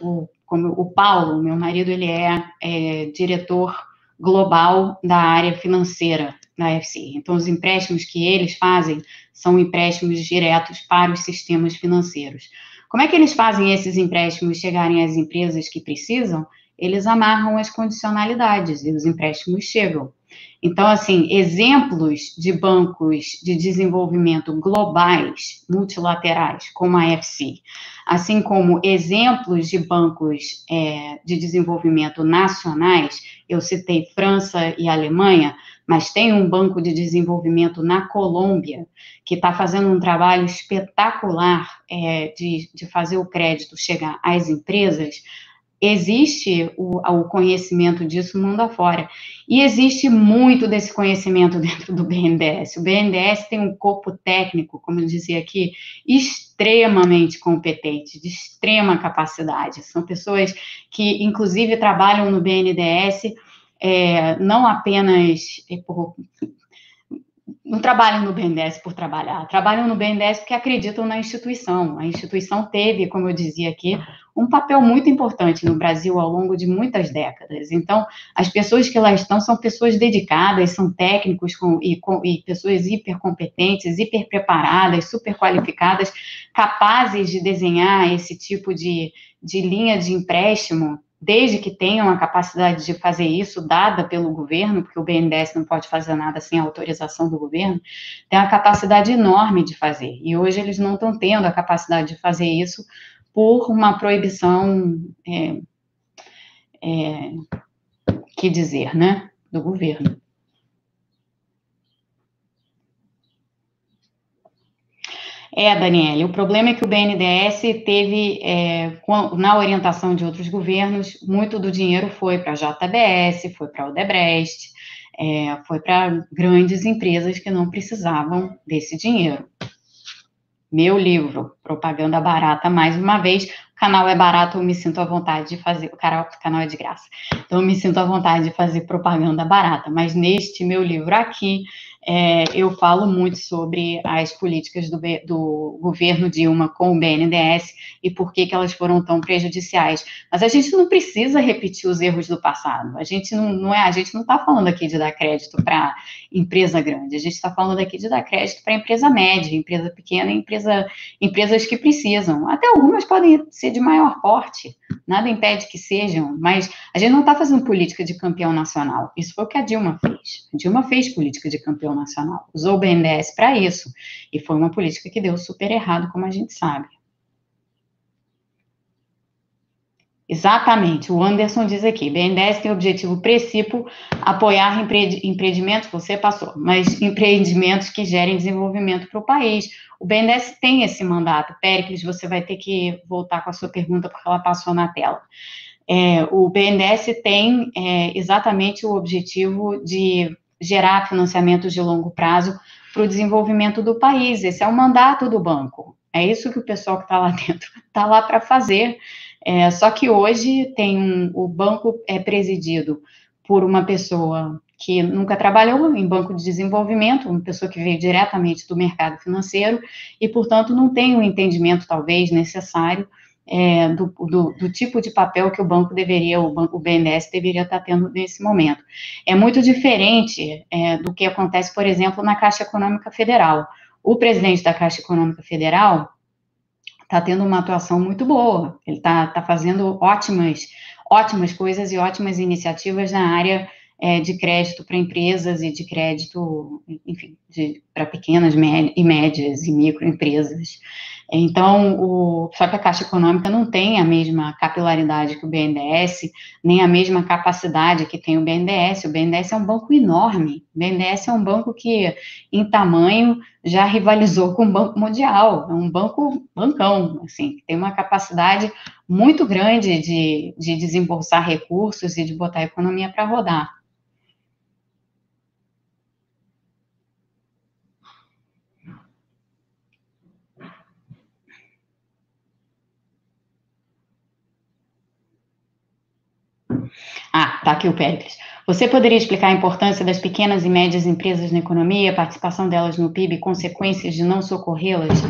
O, como o Paulo, meu marido, ele é, é diretor global da área financeira da FC. Então, os empréstimos que eles fazem são empréstimos diretos para os sistemas financeiros. Como é que eles fazem esses empréstimos chegarem às empresas que precisam? Eles amarram as condicionalidades e os empréstimos chegam. Então, assim, exemplos de bancos de desenvolvimento globais, multilaterais, como a FC, assim como exemplos de bancos é, de desenvolvimento nacionais, eu citei França e Alemanha, mas tem um banco de desenvolvimento na Colômbia que está fazendo um trabalho espetacular é, de, de fazer o crédito chegar às empresas existe o, o, conhecimento disso mundo afora. E existe muito desse conhecimento dentro do BNDES. O BNDES tem um corpo técnico, como eu dizia aqui, extremamente competente, de extrema capacidade. São pessoas que, inclusive, trabalham no BNDES é, não apenas por não trabalham no BNDES por trabalhar, trabalham no BNDES porque acreditam na instituição. A instituição teve, como eu dizia aqui, um papel muito importante no Brasil ao longo de muitas décadas. Então, as pessoas que lá estão são pessoas dedicadas, são técnicos com, e, com, e pessoas hipercompetentes, hiperpreparadas, super qualificadas, capazes de desenhar esse tipo de, de linha de empréstimo desde que tenham a capacidade de fazer isso, dada pelo governo, porque o BNDES não pode fazer nada sem autorização do governo, tem uma capacidade enorme de fazer. E hoje eles não estão tendo a capacidade de fazer isso por uma proibição, é, é, que dizer, né, do governo. É, Daniele, o problema é que o BNDES teve, é, na orientação de outros governos, muito do dinheiro foi para a JBS, foi para a Odebrecht, é, foi para grandes empresas que não precisavam desse dinheiro. Meu livro, Propaganda Barata, mais uma vez, o canal é barato, eu me sinto à vontade de fazer, o canal, o canal é de graça, então eu me sinto à vontade de fazer propaganda barata, mas neste meu livro aqui, é, eu falo muito sobre as políticas do, do, governo Dilma com o BNDES e por que, que elas foram tão prejudiciais. Mas a gente não precisa repetir os erros do passado. A gente não, não é, a gente não está falando aqui de dar crédito para empresa grande. A gente está falando aqui de dar crédito para empresa média, empresa pequena, empresa, empresas que precisam. Até algumas podem ser de maior porte. Nada impede que sejam, mas a gente não está fazendo política de campeão nacional. Isso foi o que a Dilma fez. A Dilma fez política de campeão nacional. Usou o BNDES para isso. E foi uma política que deu super errado, como a gente sabe. Exatamente, o Anderson diz aqui, BNDES tem objetivo principal apoiar empreendimentos, você passou, mas empreendimentos que gerem desenvolvimento para o país. O BNDES tem esse mandato. Péricles, você vai ter que voltar com a sua pergunta, porque ela passou na tela. É, o BNDES tem é, exatamente o objetivo de gerar financiamentos de longo prazo para o desenvolvimento do país. Esse é o mandato do banco. É isso que o pessoal que está lá dentro está lá para fazer. É, só que hoje tem um, o banco é presidido por uma pessoa que nunca trabalhou em banco de desenvolvimento, uma pessoa que veio diretamente do mercado financeiro e, portanto, não tem o um entendimento talvez necessário é, do, do, do, tipo de papel que o banco deveria, o, banco, BNDES deveria estar tendo nesse momento. É muito diferente é, do que acontece, por exemplo, na Caixa Econômica Federal. O presidente da Caixa Econômica Federal está tendo uma atuação muito boa, ele está tá fazendo ótimas, ótimas coisas e ótimas iniciativas na área é, de crédito para empresas e de crédito, enfim, para pequenas e médias e microempresas. Então, o, só que a Caixa Econômica não tem a mesma capilaridade que o BNDES, nem a mesma capacidade que tem o BNDES. O BNDES é um banco enorme. O BNDES é um banco que, em tamanho, já rivalizou com o Banco Mundial. É um banco bancão, assim, que tem uma capacidade muito grande de, de desembolsar recursos e de botar a economia para rodar. Ah, tá aqui o Péricles. Você poderia explicar a importância das pequenas e médias empresas na economia, a participação delas no PIB consequências de não socorrê-las?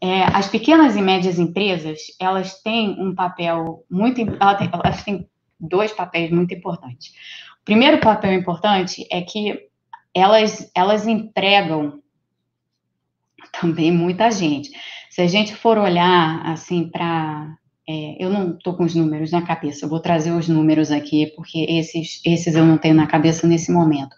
É, as pequenas e médias empresas, elas têm um papel muito, elas têm dois papéis muito importantes. O primeiro papel importante é que elas, elas empregam também muita gente. Se a gente for olhar, assim, para é, eu não estou com os números na cabeça, eu vou trazer os números aqui, porque esses, esses eu não tenho na cabeça nesse momento.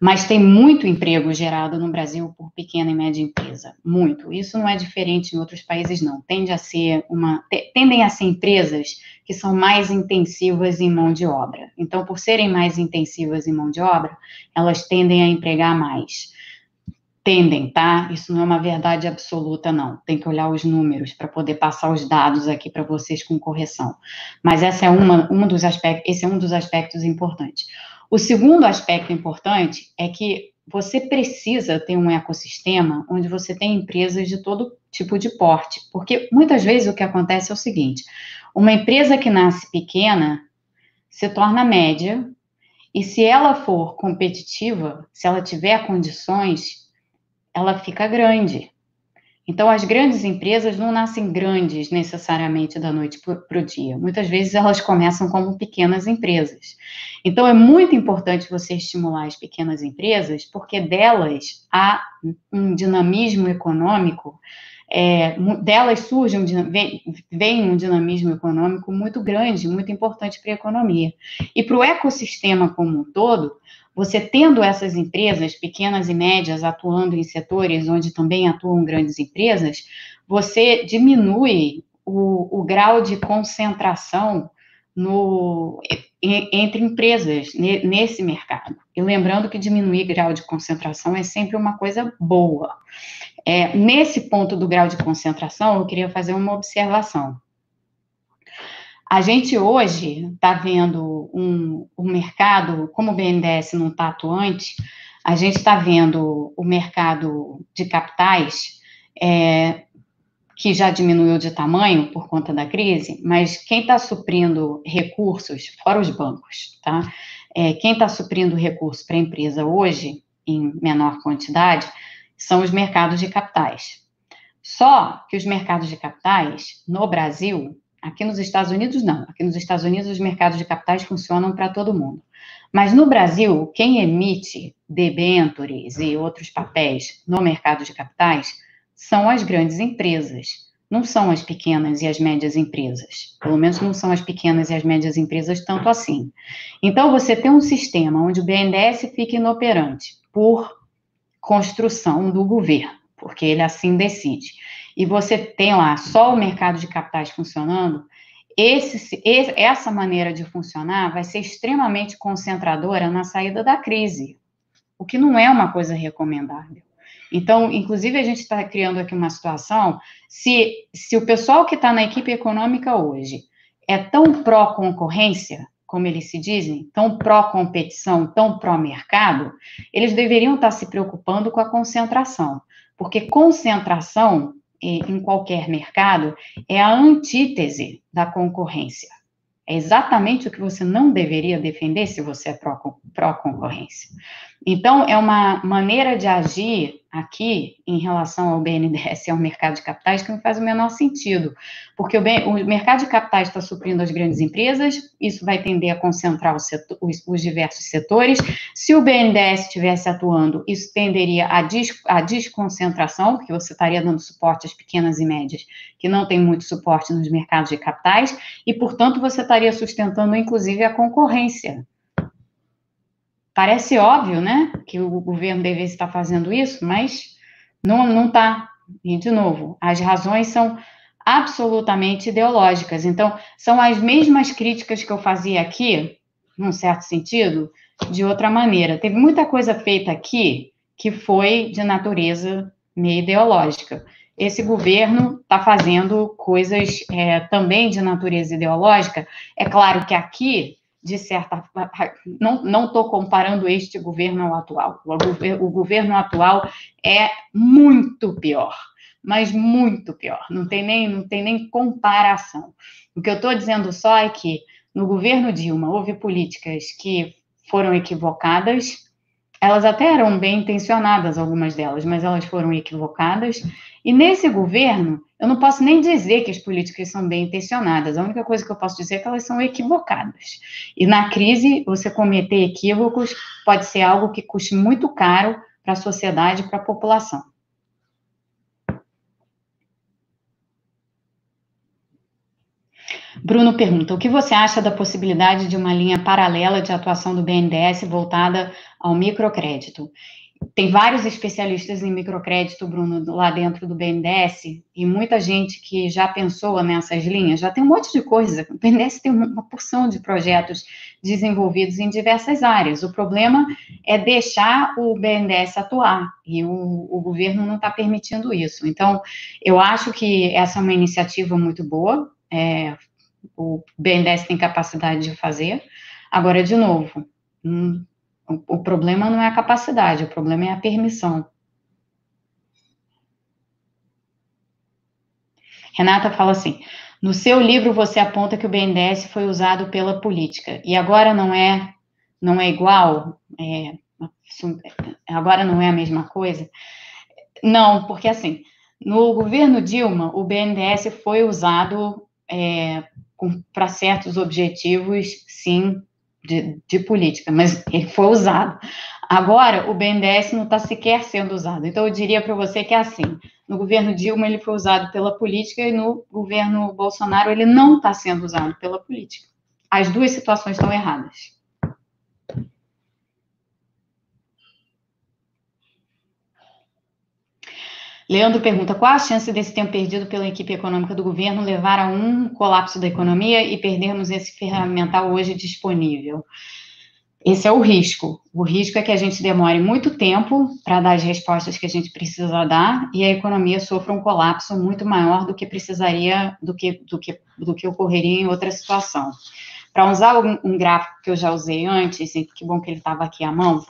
Mas tem muito emprego gerado no Brasil por pequena e média empresa, muito. Isso não é diferente em outros países, não. Tende a ser uma, tendem a ser empresas que são mais intensivas em mão de obra. Então, por serem mais intensivas em mão de obra, elas tendem a empregar mais tendem, tá? Isso não é uma verdade absoluta, não. Tem que olhar os números para poder passar os dados aqui para vocês com correção. Mas essa é uma, um dos aspectos, esse é um dos aspectos importantes. O segundo aspecto importante é que você precisa ter um ecossistema onde você tem empresas de todo tipo de porte, porque muitas vezes o que acontece é o seguinte: uma empresa que nasce pequena se torna média, e se ela for competitiva, se ela tiver condições, ela fica grande. Então, as grandes empresas não nascem grandes necessariamente da noite para o dia. Muitas vezes elas começam como pequenas empresas. Então, é muito importante você estimular as pequenas empresas, porque delas há um dinamismo econômico, é, delas surge um, vem, vem um dinamismo econômico muito grande, muito importante para a economia. E para o ecossistema como um todo, você tendo essas empresas, pequenas e médias, atuando em setores onde também atuam grandes empresas, você diminui o, o grau de concentração no, entre empresas nesse mercado. E lembrando que diminuir grau de concentração é sempre uma coisa boa. É, nesse ponto do grau de concentração, eu queria fazer uma observação. A gente hoje está vendo um, um mercado, como o BNDES não está atuante, a gente está vendo o mercado de capitais é, que já diminuiu de tamanho por conta da crise, mas quem está suprindo recursos, fora os bancos, tá? É, quem está suprindo recursos para a empresa hoje, em menor quantidade, são os mercados de capitais. Só que os mercados de capitais, no Brasil, Aqui nos Estados Unidos, não. Aqui nos Estados Unidos, os mercados de capitais funcionam para todo mundo. Mas no Brasil, quem emite debentures e outros papéis no mercado de capitais são as grandes empresas, não são as pequenas e as médias empresas. Pelo menos não são as pequenas e as médias empresas tanto assim. Então, você tem um sistema onde o BNDES fica inoperante por construção do governo, porque ele assim decide e você tem lá só o mercado de capitais funcionando, esse, essa maneira de funcionar vai ser extremamente concentradora na saída da crise, o que não é uma coisa recomendável. Então, inclusive, a gente está criando aqui uma situação, se, se o pessoal que está na equipe econômica hoje é tão pró-concorrência, como eles se dizem, tão pró-competição, tão pró-mercado, eles deveriam estar tá se preocupando com a concentração, porque concentração em qualquer mercado é a antítese da concorrência. É exatamente o que você não deveria defender se você é pró-concorrência. Então, é uma maneira de agir aqui em relação ao BNDES e ao mercado de capitais que não faz o menor sentido, porque o, bem, o mercado de capitais está suprindo as grandes empresas, isso vai tender a concentrar setor, os, os, diversos setores. Se o BNDES estivesse atuando, isso tenderia à, des, desconcentração, porque você estaria dando suporte às pequenas e médias, que não tem muito suporte nos mercados de capitais, e, portanto, você estaria sustentando, inclusive, a concorrência Parece óbvio, né, que o governo deveria estar fazendo isso, mas não não está. E, de novo, as razões são absolutamente ideológicas. Então, são as mesmas críticas que eu fazia aqui, num certo sentido, de outra maneira. Teve muita coisa feita aqui que foi de natureza meio ideológica. Esse governo está fazendo coisas é, também de natureza ideológica. É claro que aqui, de certa não estou comparando este governo ao atual. O, o governo atual é muito pior mas muito pior. Não tem nem, não tem nem comparação. O que eu estou dizendo só é que no governo Dilma houve políticas que foram equivocadas. Elas até eram bem intencionadas, algumas delas, mas elas foram equivocadas. E nesse governo, eu não posso nem dizer que as políticas são bem intencionadas. A única coisa que eu posso dizer é que elas são equivocadas. E na crise, você cometer equívocos pode ser algo que custe muito caro para a sociedade e para a população. Bruno pergunta: o que você acha da possibilidade de uma linha paralela de atuação do BNDES voltada ao microcrédito? Tem vários especialistas em microcrédito, Bruno, lá dentro do BNDES, e muita gente que já pensou nessas linhas, já tem um monte de coisa. O BNDES tem uma porção de projetos desenvolvidos em diversas áreas. O problema é deixar o BNDES atuar, e o, o governo não está permitindo isso. Então, eu acho que essa é uma iniciativa muito boa, é, o BNDES tem capacidade de fazer. Agora, de novo, hum, o, o problema não é a capacidade, o problema é a permissão. Renata fala assim: no seu livro você aponta que o BNDES foi usado pela política e agora não é não é igual, é, agora não é a mesma coisa. Não, porque assim, no governo Dilma, o BNDES foi usado é, para certos objetivos, sim, de, de, política, mas ele foi usado. Agora, o BNDES não está sequer sendo usado. Então, eu diria para você que é assim: no governo Dilma, ele foi usado pela política, e no governo Bolsonaro, ele não está sendo usado pela política. As duas situações estão erradas. Leandro pergunta: qual a chance desse tempo perdido pela equipe econômica do governo levar a um colapso da economia e perdermos esse ferramental hoje disponível? Esse é o risco. O risco é que a gente demore muito tempo para dar as respostas que a gente precisa dar e a economia sofra um colapso muito maior do que precisaria, do que, do que, do que ocorreria em outra situação. Para usar um, um gráfico que eu já usei antes, e que bom que ele estava aqui à mão,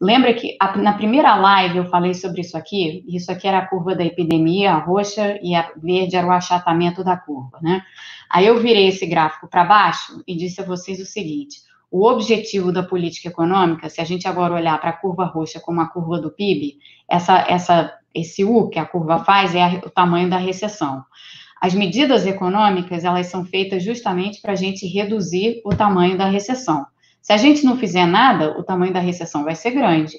Lembra que a, na primeira live eu falei sobre isso aqui? Isso aqui era a curva da epidemia, a roxa, e a verde era o achatamento da curva, né? Aí eu virei esse gráfico para baixo e disse a vocês o seguinte: o objetivo da política econômica, se a gente agora olhar para a curva roxa como a curva do PIB, essa, essa, esse U que a curva faz é a, o tamanho da recessão. As medidas econômicas, elas são feitas justamente para a gente reduzir o tamanho da recessão. Se a gente não fizer nada, o tamanho da recessão vai ser grande.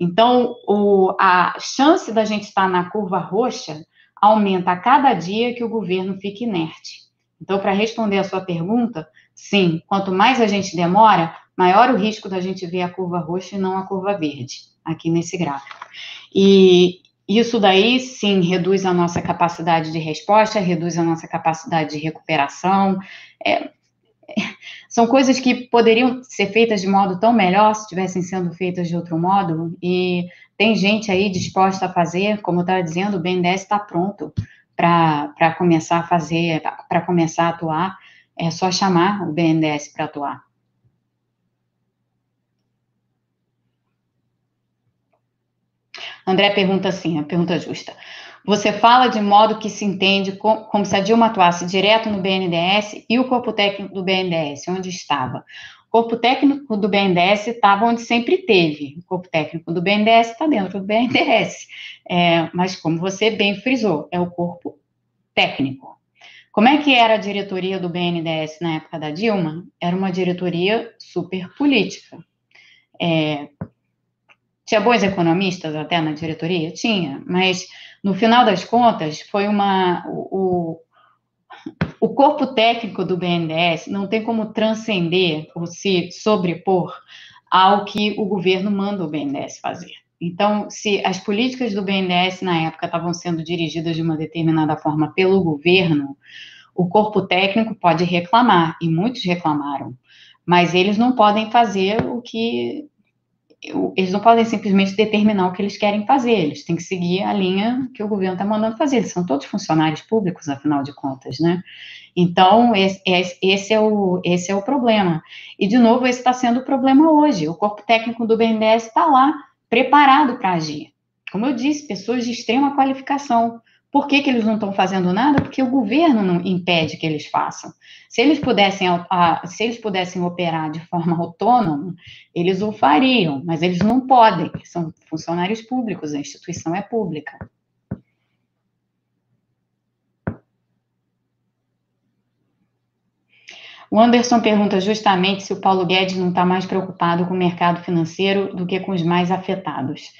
Então, o, a chance da gente estar na curva roxa aumenta a cada dia que o governo fica inerte. Então, para responder a sua pergunta, sim, quanto mais a gente demora, maior o risco da gente ver a curva roxa e não a curva verde, aqui nesse gráfico. E isso daí, sim, reduz a nossa capacidade de resposta, reduz a nossa capacidade de recuperação. É, são coisas que poderiam ser feitas de modo tão melhor se estivessem sendo feitas de outro modo, e tem gente aí disposta a fazer, como estava dizendo, o BNDES está pronto para começar a fazer, para começar a atuar, é só chamar o BNDES para atuar. André pergunta assim, a pergunta justa. Você fala de modo que se entende como se a Dilma atuasse direto no BNDES e o corpo técnico do BNDES, onde estava. O corpo técnico do BNDES estava onde sempre teve. O corpo técnico do BNDES está dentro do BNDES. É, mas, como você bem frisou, é o corpo técnico. Como é que era a diretoria do BNDES na época da Dilma? Era uma diretoria super política. É, tinha bons economistas até na diretoria? Tinha, mas no final das contas, foi uma. O, o corpo técnico do BNDES não tem como transcender ou se sobrepor ao que o governo manda o BNDES fazer. Então, se as políticas do BNDES na época estavam sendo dirigidas de uma determinada forma pelo governo, o corpo técnico pode reclamar, e muitos reclamaram, mas eles não podem fazer o que. Eles não podem simplesmente determinar o que eles querem fazer, eles têm que seguir a linha que o governo está mandando fazer. Eles são todos funcionários públicos, afinal de contas, né? Então, esse, esse, é, o, esse é o problema. E, de novo, esse está sendo o problema hoje. O corpo técnico do BNDES está lá, preparado para agir. Como eu disse, pessoas de extrema qualificação. Por que, que eles não estão fazendo nada? Porque o governo não impede que eles façam. Se eles pudessem, se eles pudessem operar de forma autônoma, eles o fariam, mas eles não podem, são funcionários públicos, a instituição é pública. O Anderson pergunta justamente se o Paulo Guedes não está mais preocupado com o mercado financeiro do que com os mais afetados.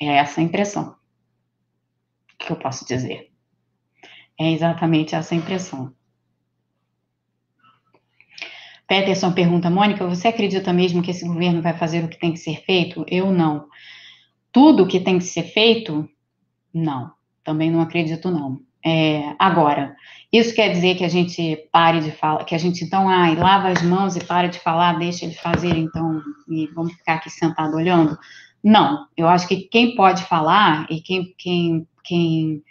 É essa a impressão que eu posso dizer. É exatamente essa impressão. Peterson pergunta, Mônica, você acredita mesmo que esse governo vai fazer o que tem que ser feito? Eu não. Tudo o que tem que ser feito? Não. Também não acredito, não. É, agora, isso quer dizer que a gente pare de falar, que a gente então, ai, lava as mãos e para de falar, deixa eles fazerem, então, e vamos ficar aqui sentado olhando? Não, eu acho que quem pode falar e quem, quem, quem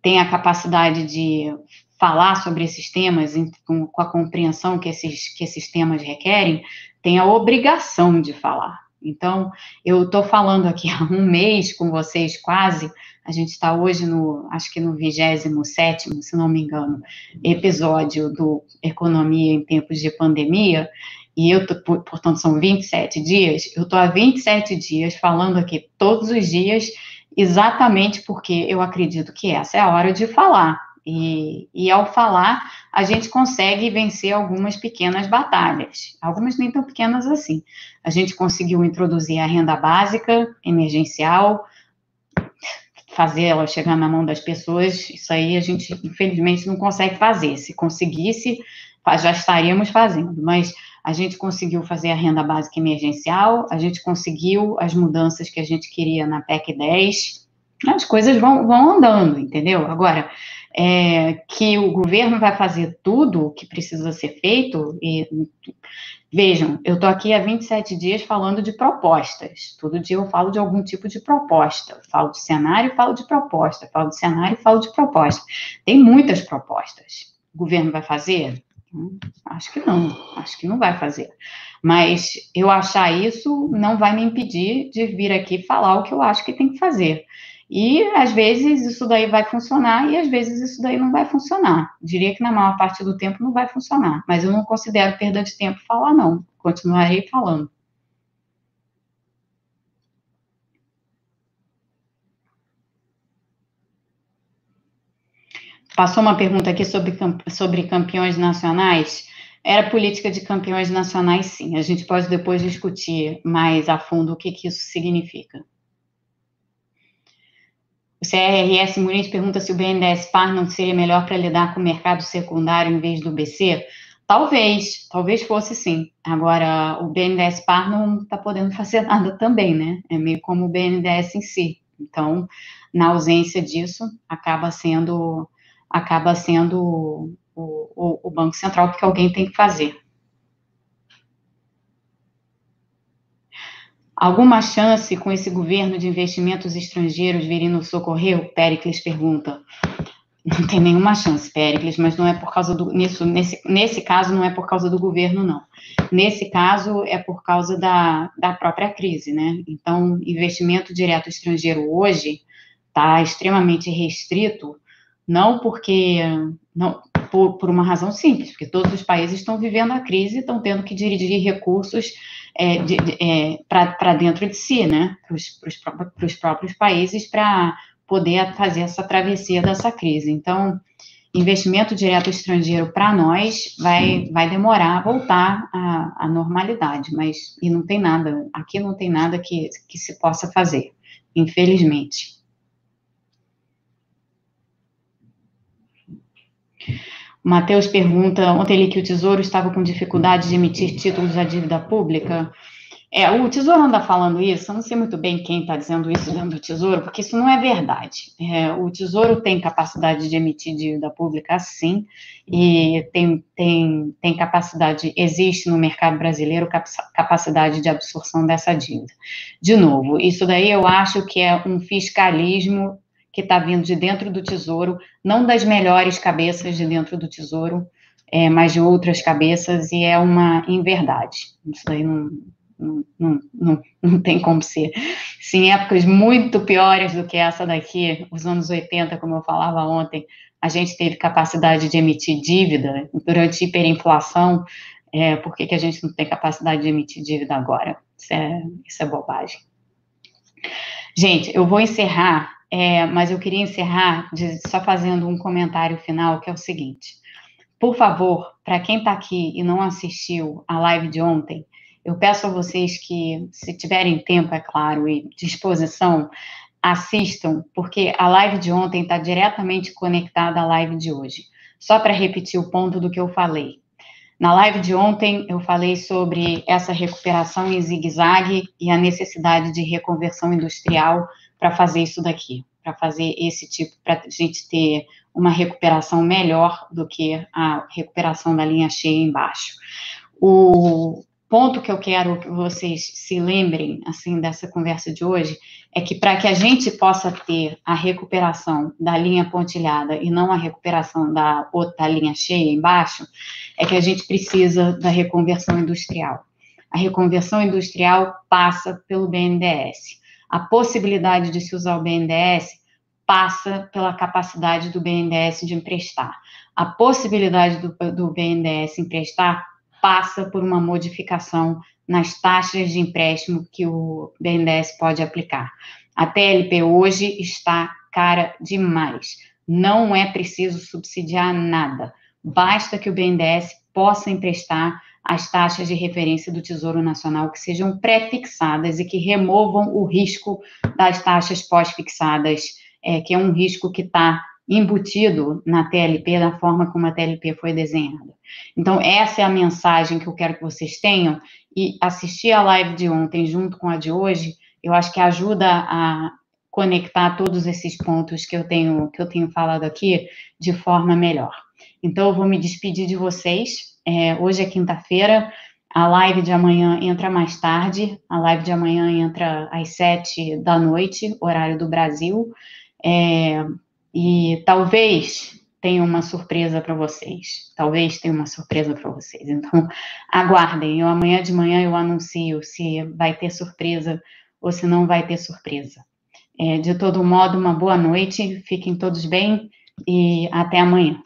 tem a capacidade de falar sobre esses temas com, a compreensão que esses, que esses temas requerem, tem a obrigação de falar. Então, eu estou falando aqui há um mês com vocês quase a gente está hoje no, acho que no 27, se não me engano, episódio do Economia em Tempos de Pandemia, e eu, tô, portanto, são 27 dias, eu estou há 27 dias falando aqui todos os dias, exatamente porque eu acredito que essa é a hora de falar. E, e ao falar, a gente consegue vencer algumas pequenas batalhas, algumas nem tão pequenas assim. A gente conseguiu introduzir a renda básica emergencial, fazer ela chegar na mão das pessoas, isso aí a gente, infelizmente, não consegue fazer. Se conseguisse, já estaríamos fazendo, mas a gente conseguiu fazer a renda básica emergencial, a gente conseguiu as mudanças que a gente queria na PEC 10, as coisas vão, vão andando, entendeu? Agora, é, que o governo vai fazer tudo o que precisa ser feito, e vejam, eu estou aqui há 27 dias falando de propostas. Todo dia eu falo de algum tipo de proposta. falo de cenário, falo de proposta. Falo de cenário, falo de proposta. Tem muitas propostas. O governo vai fazer? Hum, acho que não, acho que não vai fazer. Mas eu achar isso não vai me impedir de vir aqui falar o que eu acho que tem que fazer. E às vezes isso daí vai funcionar e às vezes isso daí não vai funcionar. Diria que na maior parte do tempo não vai funcionar, mas eu não considero perda de tempo falar não. Continuarei falando. Passou uma pergunta aqui sobre, sobre campeões nacionais. Era política de campeões nacionais, sim. A gente pode depois discutir mais a fundo o que, que isso significa. O CRS Muniz pergunta se o BNDES Par não seria melhor para lidar com o mercado secundário em vez do BC. Talvez, talvez fosse sim. Agora, o BNDES Par não está podendo fazer nada também, né? É meio como o BNDES em si. Então, na ausência disso, acaba sendo, acaba sendo o, o, o Banco Central, porque alguém tem que fazer. Alguma chance com esse governo de investimentos estrangeiros virem nos socorrer? Pericles pergunta. Não tem nenhuma chance, Pericles, mas não é por causa do. Nisso, nesse, nesse caso, não é por causa do governo, não. Nesse caso, é por causa da, da própria crise, né? Então, investimento direto estrangeiro hoje está extremamente restrito, não porque. Não, por, por uma razão simples, porque todos os países estão vivendo a crise e estão tendo que dirigir recursos é, de, de, é, para dentro de si, né, para os próprios países, para poder fazer essa travessia dessa crise. Então, investimento direto estrangeiro para nós vai, vai demorar a voltar à, à, normalidade, mas e não tem nada, aqui não tem nada que, que se possa fazer, infelizmente. Matheus pergunta, ontem li que o Tesouro estava com dificuldade de emitir títulos à dívida pública. É, o Tesouro anda falando isso, eu não sei muito bem quem está dizendo isso dentro do Tesouro, porque isso não é verdade. É, o Tesouro tem capacidade de emitir dívida pública, sim, e tem, tem, tem capacidade, existe no mercado brasileiro capacidade de absorção dessa dívida. De novo, isso daí eu acho que é um fiscalismo que está vindo de dentro do Tesouro, não das melhores cabeças de dentro do Tesouro, é, mas de outras cabeças, e é uma inverdade. Isso daí não não, não, não, tem como ser. Se em épocas muito piores do que essa daqui, os anos 80, como eu falava ontem, a gente teve capacidade de emitir dívida durante hiperinflação, é, por que, que a gente não tem capacidade de emitir dívida agora? Isso é, isso é bobagem. Gente, eu vou encerrar, é, mas eu queria encerrar de, só fazendo um comentário final, que é o seguinte. Por favor, para quem está aqui e não assistiu a live de ontem, eu peço a vocês que, se tiverem tempo, é claro, e disposição, assistam, porque a live de ontem está diretamente conectada à live de hoje. Só para repetir o ponto do que eu falei. Na live de ontem, eu falei sobre essa recuperação em zigue-zague e a necessidade de reconversão industrial para fazer isso daqui, para fazer esse tipo, para a gente ter uma recuperação melhor do que a recuperação da linha cheia embaixo. O, ponto que eu quero que vocês se lembrem, assim, dessa conversa de hoje, é que para que a gente possa ter a recuperação da linha pontilhada e não a recuperação da outra linha cheia embaixo, é que a gente precisa da reconversão industrial. A reconversão industrial passa pelo BNDES. A possibilidade de se usar o BNDES passa pela capacidade do BNDES de emprestar. A possibilidade do, do BNDES emprestar passa por uma modificação nas taxas de empréstimo que o BNDES pode aplicar. A TLP hoje está cara demais. Não é preciso subsidiar nada. Basta que o BNDES possa emprestar as taxas de referência do Tesouro Nacional que sejam pré-fixadas e que removam o risco das taxas pós-fixadas, é, que é um risco que está embutido na TLP da forma como a TLP foi desenhada. Então, essa é a mensagem que eu quero que vocês tenham, e assistir a live de ontem junto com a de hoje, eu acho que ajuda a conectar todos esses pontos que eu tenho, que eu tenho falado aqui de forma melhor. Então, eu vou me despedir de vocês. É, hoje é quinta-feira, a live de amanhã entra mais tarde, a live de amanhã entra às sete da noite, horário do Brasil. É, e talvez tenha uma surpresa para vocês. Talvez tenha uma surpresa para vocês. Então, aguardem. Eu amanhã de manhã eu anuncio se vai ter surpresa ou se não vai ter surpresa. É, de todo modo, uma boa noite. Fiquem todos bem e até amanhã.